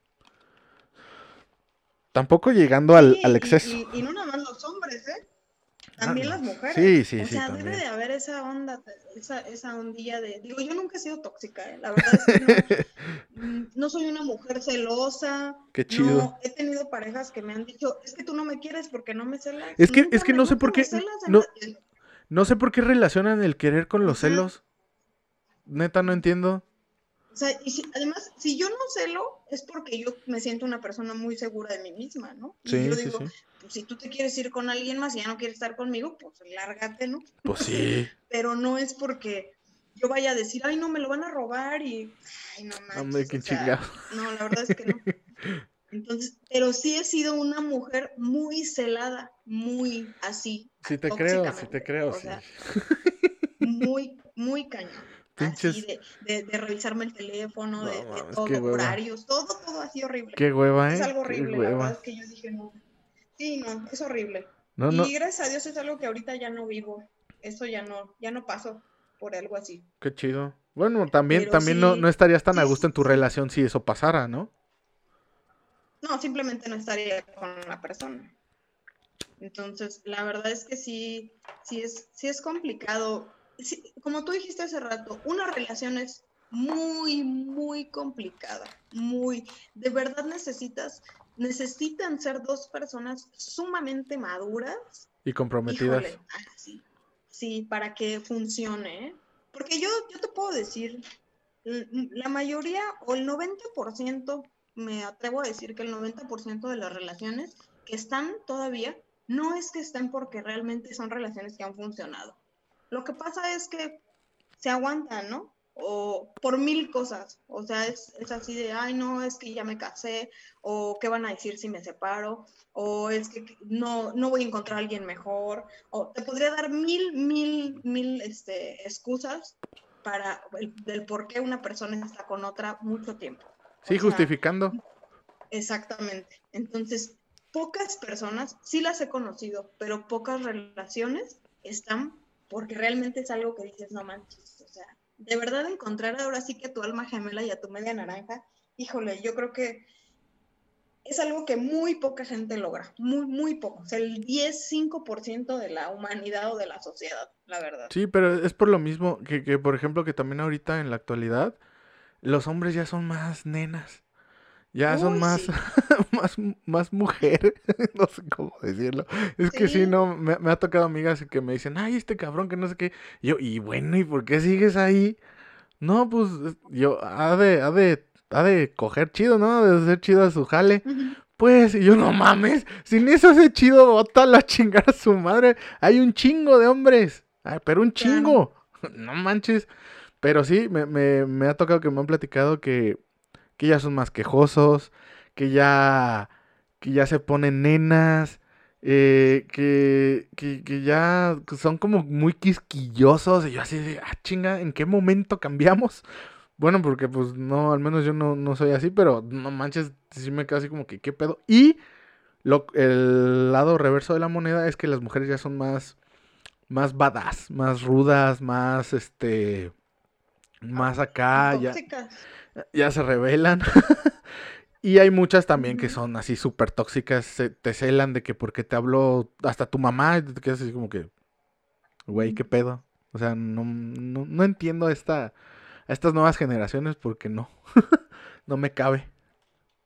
Tampoco llegando al, al exceso. Y, y, no nada más los hombres, ¿eh? También las mujeres. Sí, sí, o sí. sea, debe de haber esa onda, esa, esa ondilla de. Digo, yo nunca he sido tóxica, ¿eh? La verdad es que no, <laughs> no soy una mujer celosa. Qué chido. No, he tenido parejas que me han dicho, es que tú no me quieres porque no me celas. Es que- Nunca es que no sé por qué- no-. No sé por qué relacionan el querer con los celos. Neta, no entiendo. O sea, y si- además, si yo no celo, es porque yo me siento una persona muy segura de mí misma, ¿no? Y Sí, yo sí, digo, sí. Pues, si tú te quieres ir con alguien más y ya no quieres estar conmigo, pues lárgate, ¿no? Pues sí. <laughs> Pero no es porque yo vaya a decir, ay, no, me lo van a robar y, ay, no manches. Hombre, qué o sea, chingado. No, la verdad es que no. <laughs> Entonces, pero sí he sido una mujer muy celada, muy así. Sí te creo, sí te creo, o sí. sea, <laughs> muy, muy cañón. Así Pinches- de, de, de revisarme el teléfono, de, No de mames, todo, qué horarios, todo, todo así horrible. Qué hueva, ¿eh? Es algo Qué horrible, la hueva. verdad es que yo dije, no. Sí, no, es horrible. No, y no, gracias a Dios es algo que ahorita ya no vivo. Eso ya no, ya no paso por algo así. qué chido. Bueno, también, Pero también no, sí- no estarías tan a gusto en tu relación si eso pasara, ¿no? No, simplemente no estaría con la persona. Entonces, la verdad es que sí, sí es, sí es complicado. Sí, como tú dijiste hace rato, una relación es muy, muy complicada. Muy, de verdad necesitas, necesitan ser dos personas sumamente maduras Y comprometidas. Híjole, ah, sí, sí, para que funcione, ¿eh? Porque yo, yo te puedo decir, l- la mayoría o el 90%, me atrevo a decir que el 90% de las relaciones que están todavía, no es que estén porque realmente son relaciones que han funcionado. Lo que pasa es que se aguantan, ¿no? O por mil cosas. O sea, es, es así de, ay, no, es que ya me casé, o qué van a decir si me separo, o es que no, no voy a encontrar a alguien mejor, o te podría dar mil, mil, mil este, excusas para el, del por qué una persona está con otra mucho tiempo. O Sí, sea, justificando. Exactamente. Entonces, pocas personas, sí las he conocido, pero pocas relaciones están porque realmente es algo que dices, no manches, de verdad encontrar ahora sí que a tu alma gemela y a tu media naranja, híjole, yo creo que es algo que muy poca gente logra, muy, muy poco, o sea, el 10, 5% de la humanidad o de la sociedad, la verdad. Sí, pero es por lo mismo que, que, por ejemplo, que también ahorita en la actualidad, los hombres ya son más nenas. Ya son más, sí. <laughs> más, más mujer, <laughs> no sé cómo decirlo. Es que sí, no, me, me ha tocado amigas que me dicen, ay, este cabrón que no sé qué. Y yo, y bueno, ¿y por qué sigues ahí? No, pues, es- yo, ha de, ha de, ha de coger chido, ¿no? De ser chido a su jale. Pues, y yo no mames, sin eso ese chido, bótalo a <laughs> chingar a su madre. Hay un chingo de hombres, Ay, pero un Claro. chingo, no manches. Pero sí, me, me, me ha tocado que me han platicado que, que ya son más quejosos, que ya, que ya se ponen nenas, eh, que, que, que ya son como muy quisquillosos. Y yo así de, ah, chinga, ¿en qué momento cambiamos? Bueno, porque pues no, al menos yo no, no soy así, pero no manches, sí me quedo así como que, ¿qué pedo? Y lo, el lado reverso de la moneda es que las mujeres ya son más, más badass, más rudas, más, este, más acá, Tóxicas. ya se rebelan. <laughs> y hay muchas también que son así súper tóxicas, se- te celan de que porque te habló hasta tu mamá, y te quedas así como que, güey, ¿qué pedo? O sea, no, no, no entiendo a esta, a estas nuevas generaciones porque no, <laughs> no me cabe.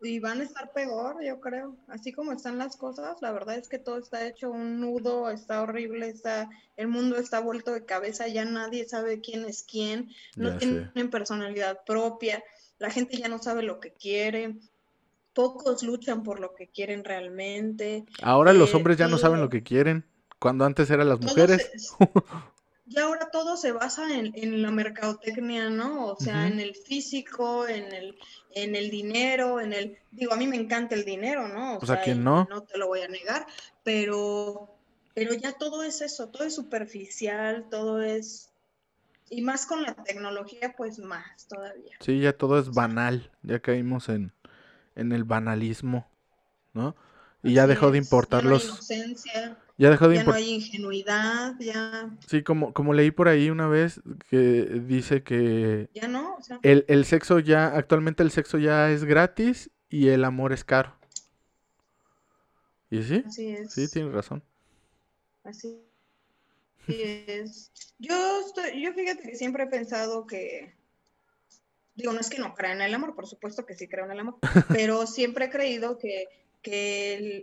Y van a estar peor, yo creo. Así como están las cosas, la verdad es que todo está hecho un nudo, está horrible, está, el mundo está vuelto de cabeza, ya nadie sabe quién es quién, no Ya sé. tienen personalidad propia, la gente ya no sabe lo que quiere, pocos luchan por lo que quieren realmente. Ahora los Eh, hombres ya no saben lo que quieren, cuando antes eran las mujeres. se- <laughs> y ahora todo se basa en, en la mercadotecnia, ¿no? O sea, en el físico, en el, en el dinero, en el, digo, a mí me encanta el dinero, ¿no? O Pues, ¿a sea, y no? no te lo voy a negar, pero, pero ya todo es eso, todo es superficial, todo es, y más con la tecnología, pues más todavía. Sí, ya todo es banal, ya caímos en, en el banalismo, ¿no? Y ya dejó de importar los... inocencia, ya dejó de ya no hay ingenuidad, ya... Sí, como, como leí por ahí una vez que dice que... Ya no, o sea... el, el sexo ya, actualmente el sexo ya es gratis y el amor es caro. ¿Y sí? Así es. Sí, tienes razón. Así es. Yo estoy, yo fíjate que siempre he pensado que, digo, no es que no crea en el amor, por supuesto que sí creo en el amor, <laughs> pero siempre he creído que, que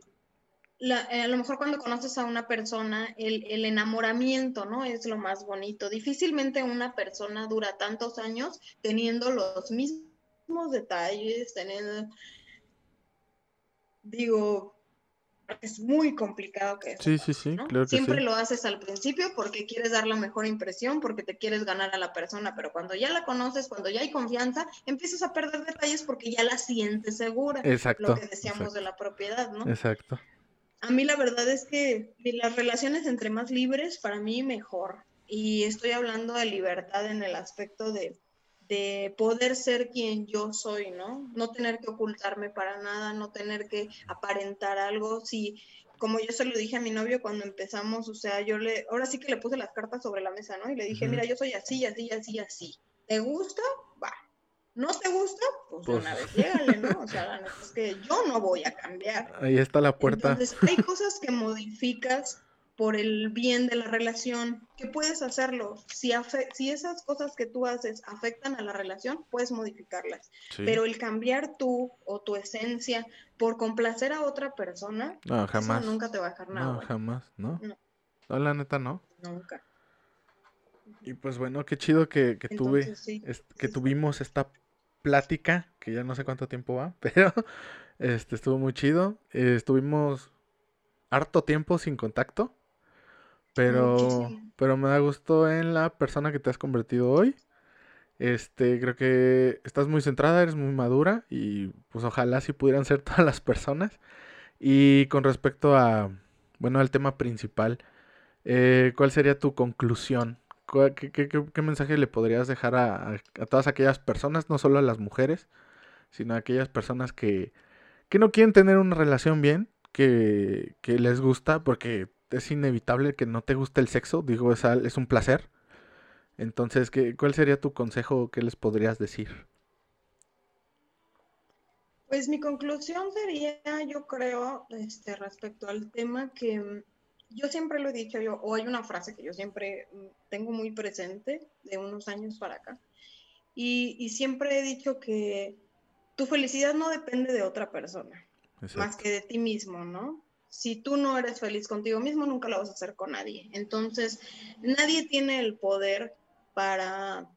a lo mejor cuando conoces a una persona, el, el, enamoramiento, ¿no? Es lo más bonito. Difícilmente una persona dura tantos años teniendo los mismos detalles, teniendo, digo, es muy complicado que Sí, sí, sí, claro que Siempre lo haces al principio porque quieres dar la mejor impresión, porque te quieres ganar a la persona, pero cuando ya la conoces, cuando ya hay confianza, empiezas a perder detalles porque ya la sientes segura. Exacto. Lo que decíamos de la propiedad, ¿no? Exacto. A mí la verdad es que las relaciones entre más libres, para mí mejor. Y estoy hablando de libertad en el aspecto de de poder ser quien yo soy, ¿no? No tener que ocultarme para nada, no tener que aparentar algo. Si, como yo se lo dije a mi novio cuando empezamos, o sea, yo le, ahora sí que le puse las cartas sobre la mesa, ¿no? Y le dije, mira, yo soy así, así, así, así. ¿Te gusta? Va. ¿No te gusta? Pues, pues... una vez llégale, ¿no? O sea, la neta es que yo no voy a cambiar. Ahí está la puerta. Entonces, hay cosas que modificas por el bien de la relación, ¿qué puedes hacerlo. Si, si esas cosas que tú haces afectan a la relación, puedes modificarlas. Pero el cambiar tú o tu esencia por complacer a otra persona, no, jamás. nunca te va a dejar nada. No, jamás, ¿no? ¿no? la neta no. Nunca. Y pues bueno, qué chido que, que tuve, que tuvimos esta plática, que ya no sé cuánto tiempo va, <laughs> pero este estuvo muy chido. estuvimos harto tiempo sin contacto. Pero, pero me da gusto en la persona que te has convertido hoy. Este, creo que estás muy centrada, eres muy madura y pues ojalá si pudieran ser <laughs> todas las personas. Y con respecto a, bueno, al tema principal, eh, ¿cuál sería tu conclusión? ¿Qué, mensaje le podrías dejar a, a, todas aquellas personas, no solo a las mujeres, sino a aquellas personas que, que no quieren tener una relación bien, que, que les gusta, porque es inevitable que no te guste el sexo, digo, es, es un placer. Entonces, ¿qué, ¿cuál sería tu consejo? ¿Qué les podrías decir? Pues mi conclusión sería, yo creo, este, respecto al tema que mm, yo siempre lo he dicho, yo, o hay una frase que yo siempre mm, tengo muy presente de unos años para acá, y, y siempre he dicho que tu felicidad no depende de otra persona, más que de ti mismo, ¿no? Si tú no eres feliz contigo mismo, nunca lo vas a hacer con nadie. Entonces, nadie tiene el poder para,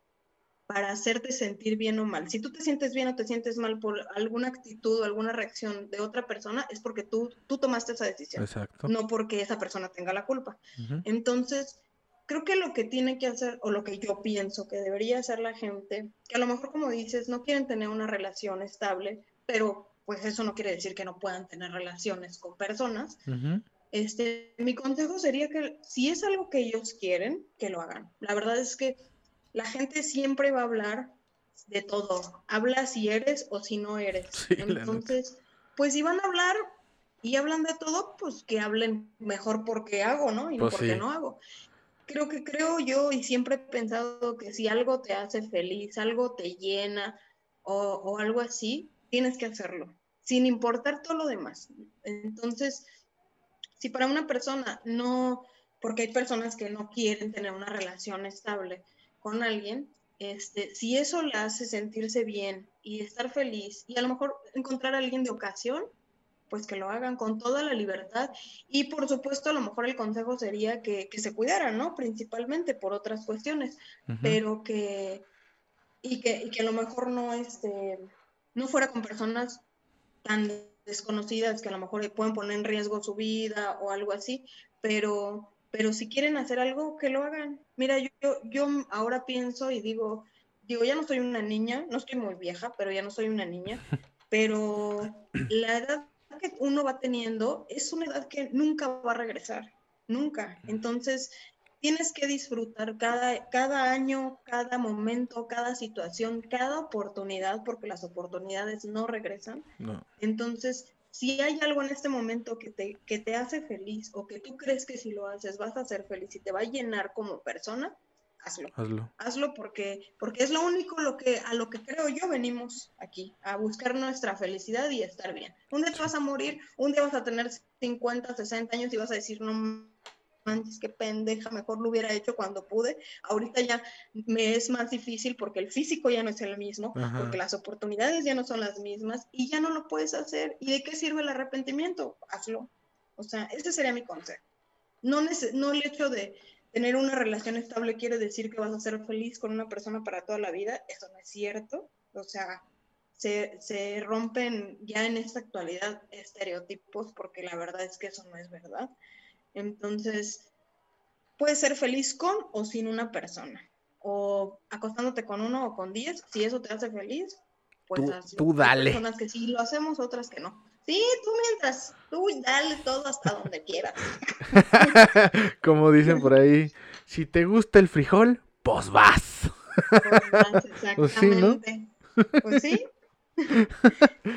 para hacerte sentir bien o mal. Si tú te sientes bien o te sientes mal por alguna actitud o alguna reacción de otra persona, es porque tú, tú tomaste esa decisión. Exacto. No porque esa persona tenga la culpa. Entonces, creo que lo que tiene que hacer, o lo que yo pienso que debería hacer la gente, que a lo mejor como dices, no quieren tener una relación estable, pero pues eso no quiere decir que no puedan tener relaciones con personas. este, mi consejo sería que si es algo que ellos quieren, que lo hagan. La verdad es que la gente siempre va a hablar de todo. Habla si eres o si no eres. <laughs> Entonces, pues si van a hablar y hablan de todo, pues que hablen mejor porque hago, ¿no? Y no pues porque no hago. Creo que creo yo y siempre he pensado que si algo te hace feliz, algo te llena o, o algo así, tienes que hacerlo sin importar todo lo demás. Entonces, si para una persona no, porque hay personas que no quieren tener una relación estable con alguien, este, si eso le hace sentirse bien y estar feliz y a lo mejor encontrar a alguien de ocasión, pues que lo hagan con toda la libertad. Y por supuesto, a lo mejor el consejo sería que, se cuidaran, ¿no? Principalmente por otras cuestiones, pero que y, que, y que a lo mejor no, este, no fuera con personas tan desconocidas que a lo mejor pueden poner en riesgo su vida o algo así, pero, pero si quieren hacer algo, que lo hagan. Mira, yo, yo ahora pienso y digo, digo, ya no soy una niña, no estoy muy vieja, pero ya no soy una niña, <laughs> pero la edad que uno va teniendo es una edad que nunca va a regresar, nunca. Entonces, tienes que disfrutar cada, cada año, cada momento, cada situación, cada oportunidad, porque las oportunidades no regresan. Entonces, si hay algo en este momento que te, que te hace feliz o que tú crees que si lo haces vas a ser feliz y te va a llenar como persona, hazlo. Hazlo. Hazlo porque, porque es lo único lo que, a lo que creo yo venimos aquí, a buscar nuestra felicidad y estar bien. Un día te vas a morir, un día vas a tener 50, 60 años y vas a decir, no manches, qué pendeja, mejor lo hubiera hecho cuando pude. Ahorita ya me es más difícil porque el físico ya no es el mismo, porque las oportunidades ya no son las mismas y ya no lo puedes hacer. ¿Y de qué sirve el arrepentimiento? Hazlo. O sea, ese sería mi consejo. No, no el hecho de tener una relación estable quiere decir que vas a ser feliz con una persona para toda la vida. Eso no es cierto. O sea, se, se, rompen ya en esta actualidad estereotipos porque la verdad es que eso no es verdad. Entonces, puedes ser feliz con o sin una persona, o acostándote con uno o con diez, si eso te hace feliz, pues tú, dale. Hay personas que sí lo hacemos, otras que no. Sí, tú mientras, tú dale todo hasta donde quieras. <laughs> Como dicen por ahí, si te gusta el frijol, pues vas. Pues vas, <laughs> exactamente. Pues sí, ¿no? Pues sí,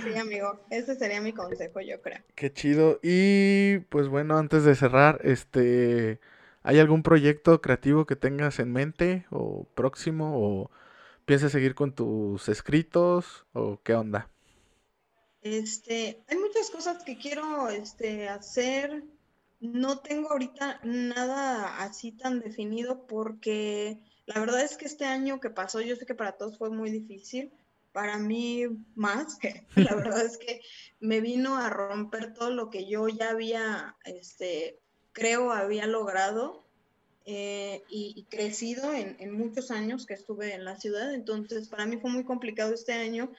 Sí, amigo, ese sería mi consejo, yo creo. Qué chido. Y pues bueno, antes de cerrar, este, ¿hay algún proyecto creativo que tengas en mente o próximo o piensas seguir con tus escritos o qué onda? Este, hay muchas cosas que quiero este, hacer. No tengo ahorita nada así tan definido porque la verdad es que este año que pasó, yo sé que para todos fue muy difícil para mí más. <laughs> La verdad es que me vino a romper todo lo que yo ya había, este, creo, había logrado eh, y, crecido en, muchos años que estuve en la ciudad. Entonces, para mí fue muy complicado este año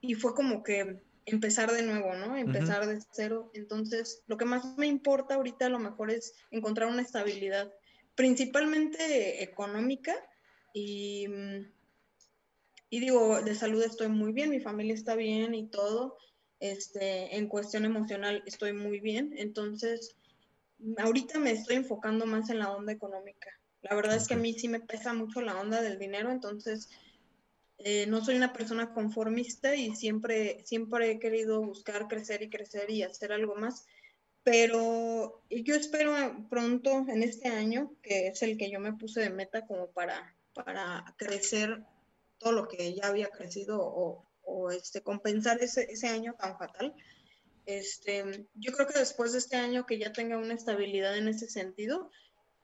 y fue como que empezar de nuevo, ¿no? Empezar de cero. Entonces, lo que más me importa ahorita a lo mejor es encontrar una estabilidad, principalmente económica y mm, y digo, de salud estoy muy bien, mi familia está bien y todo. Este, en cuestión emocional estoy muy bien. Entonces, ahorita me estoy enfocando más en la onda económica. La verdad es que a mí sí me pesa mucho la onda del dinero, entonces eh, no soy una persona conformista y siempre, siempre he querido buscar crecer y crecer y hacer algo más. Pero yo espero pronto, en este año, que es el que yo me puse de meta como para, para crecer todo lo que ya había crecido o, este, compensar ese, ese, año tan fatal. Este, yo creo que después de este año que ya tenga una estabilidad en ese sentido,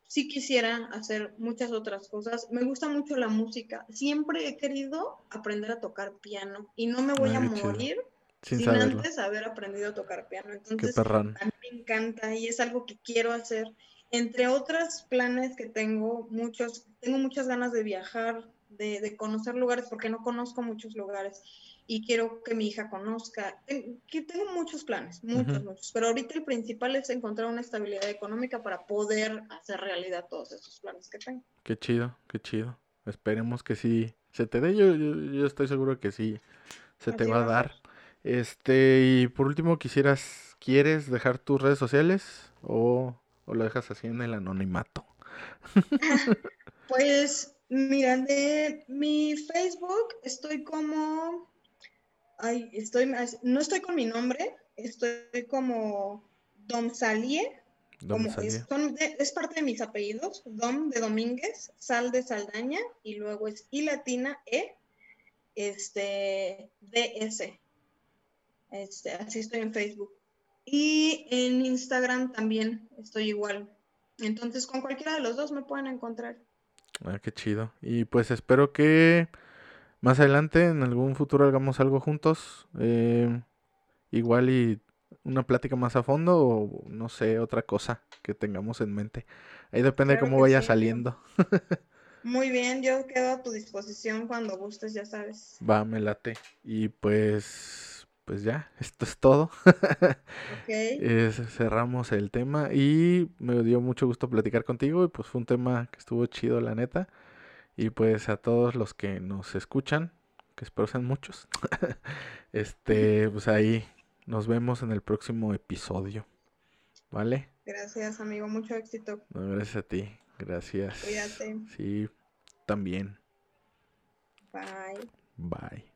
sí quisiera hacer muchas otras cosas. Me gusta mucho la música. Siempre he querido aprender a tocar piano y no me voy a morir sin, antes haber aprendido a tocar piano. Entonces, a mí me encanta y es algo que quiero hacer. Entre otros planes que tengo, muchos, tengo muchas ganas de viajar, de, conocer lugares porque no conozco muchos lugares y quiero que mi hija conozca. que tengo muchos planes, muchos, muchos, pero ahorita el principal es encontrar una estabilidad económica para poder hacer realidad todos esos planes que tengo. Qué chido, qué chido. Esperemos que sí se te dé. Yo, yo, estoy seguro que sí se te va a dar. Este, y por último, quisieras, ¿quieres dejar tus redes sociales o, o lo dejas así en el anonimato? <laughs> pues Mira, de mi Facebook estoy como, ay, estoy, no estoy con mi nombre, estoy como Dom Salie, Dom es, es, parte de mis apellidos, Dom de Domínguez, Sal de Saldaña, y luego es I latina E, este, DS. Este, así estoy en Facebook. Y en Instagram también estoy igual. Entonces, con cualquiera de los dos me pueden encontrar. Ah, qué chido. Y pues espero que más adelante, en algún futuro, hagamos algo juntos. Eh, igual y una plática más a fondo o no sé, otra cosa que tengamos en mente. Ahí depende de cómo vaya saliendo. <laughs> Muy bien, yo quedo a tu disposición cuando gustes, ya sabes. Va, me late. Y pues pues ya, esto es todo. <laughs> cerramos el tema y me dio mucho gusto platicar contigo y pues fue un tema que estuvo chido, la neta. Y pues a todos los que nos escuchan, que espero sean muchos, <laughs> este, pues ahí nos vemos en el próximo episodio. ¿Vale? Gracias, amigo, mucho éxito. gracias a ti, gracias. Cuídate. Sí, también. Bye. Bye.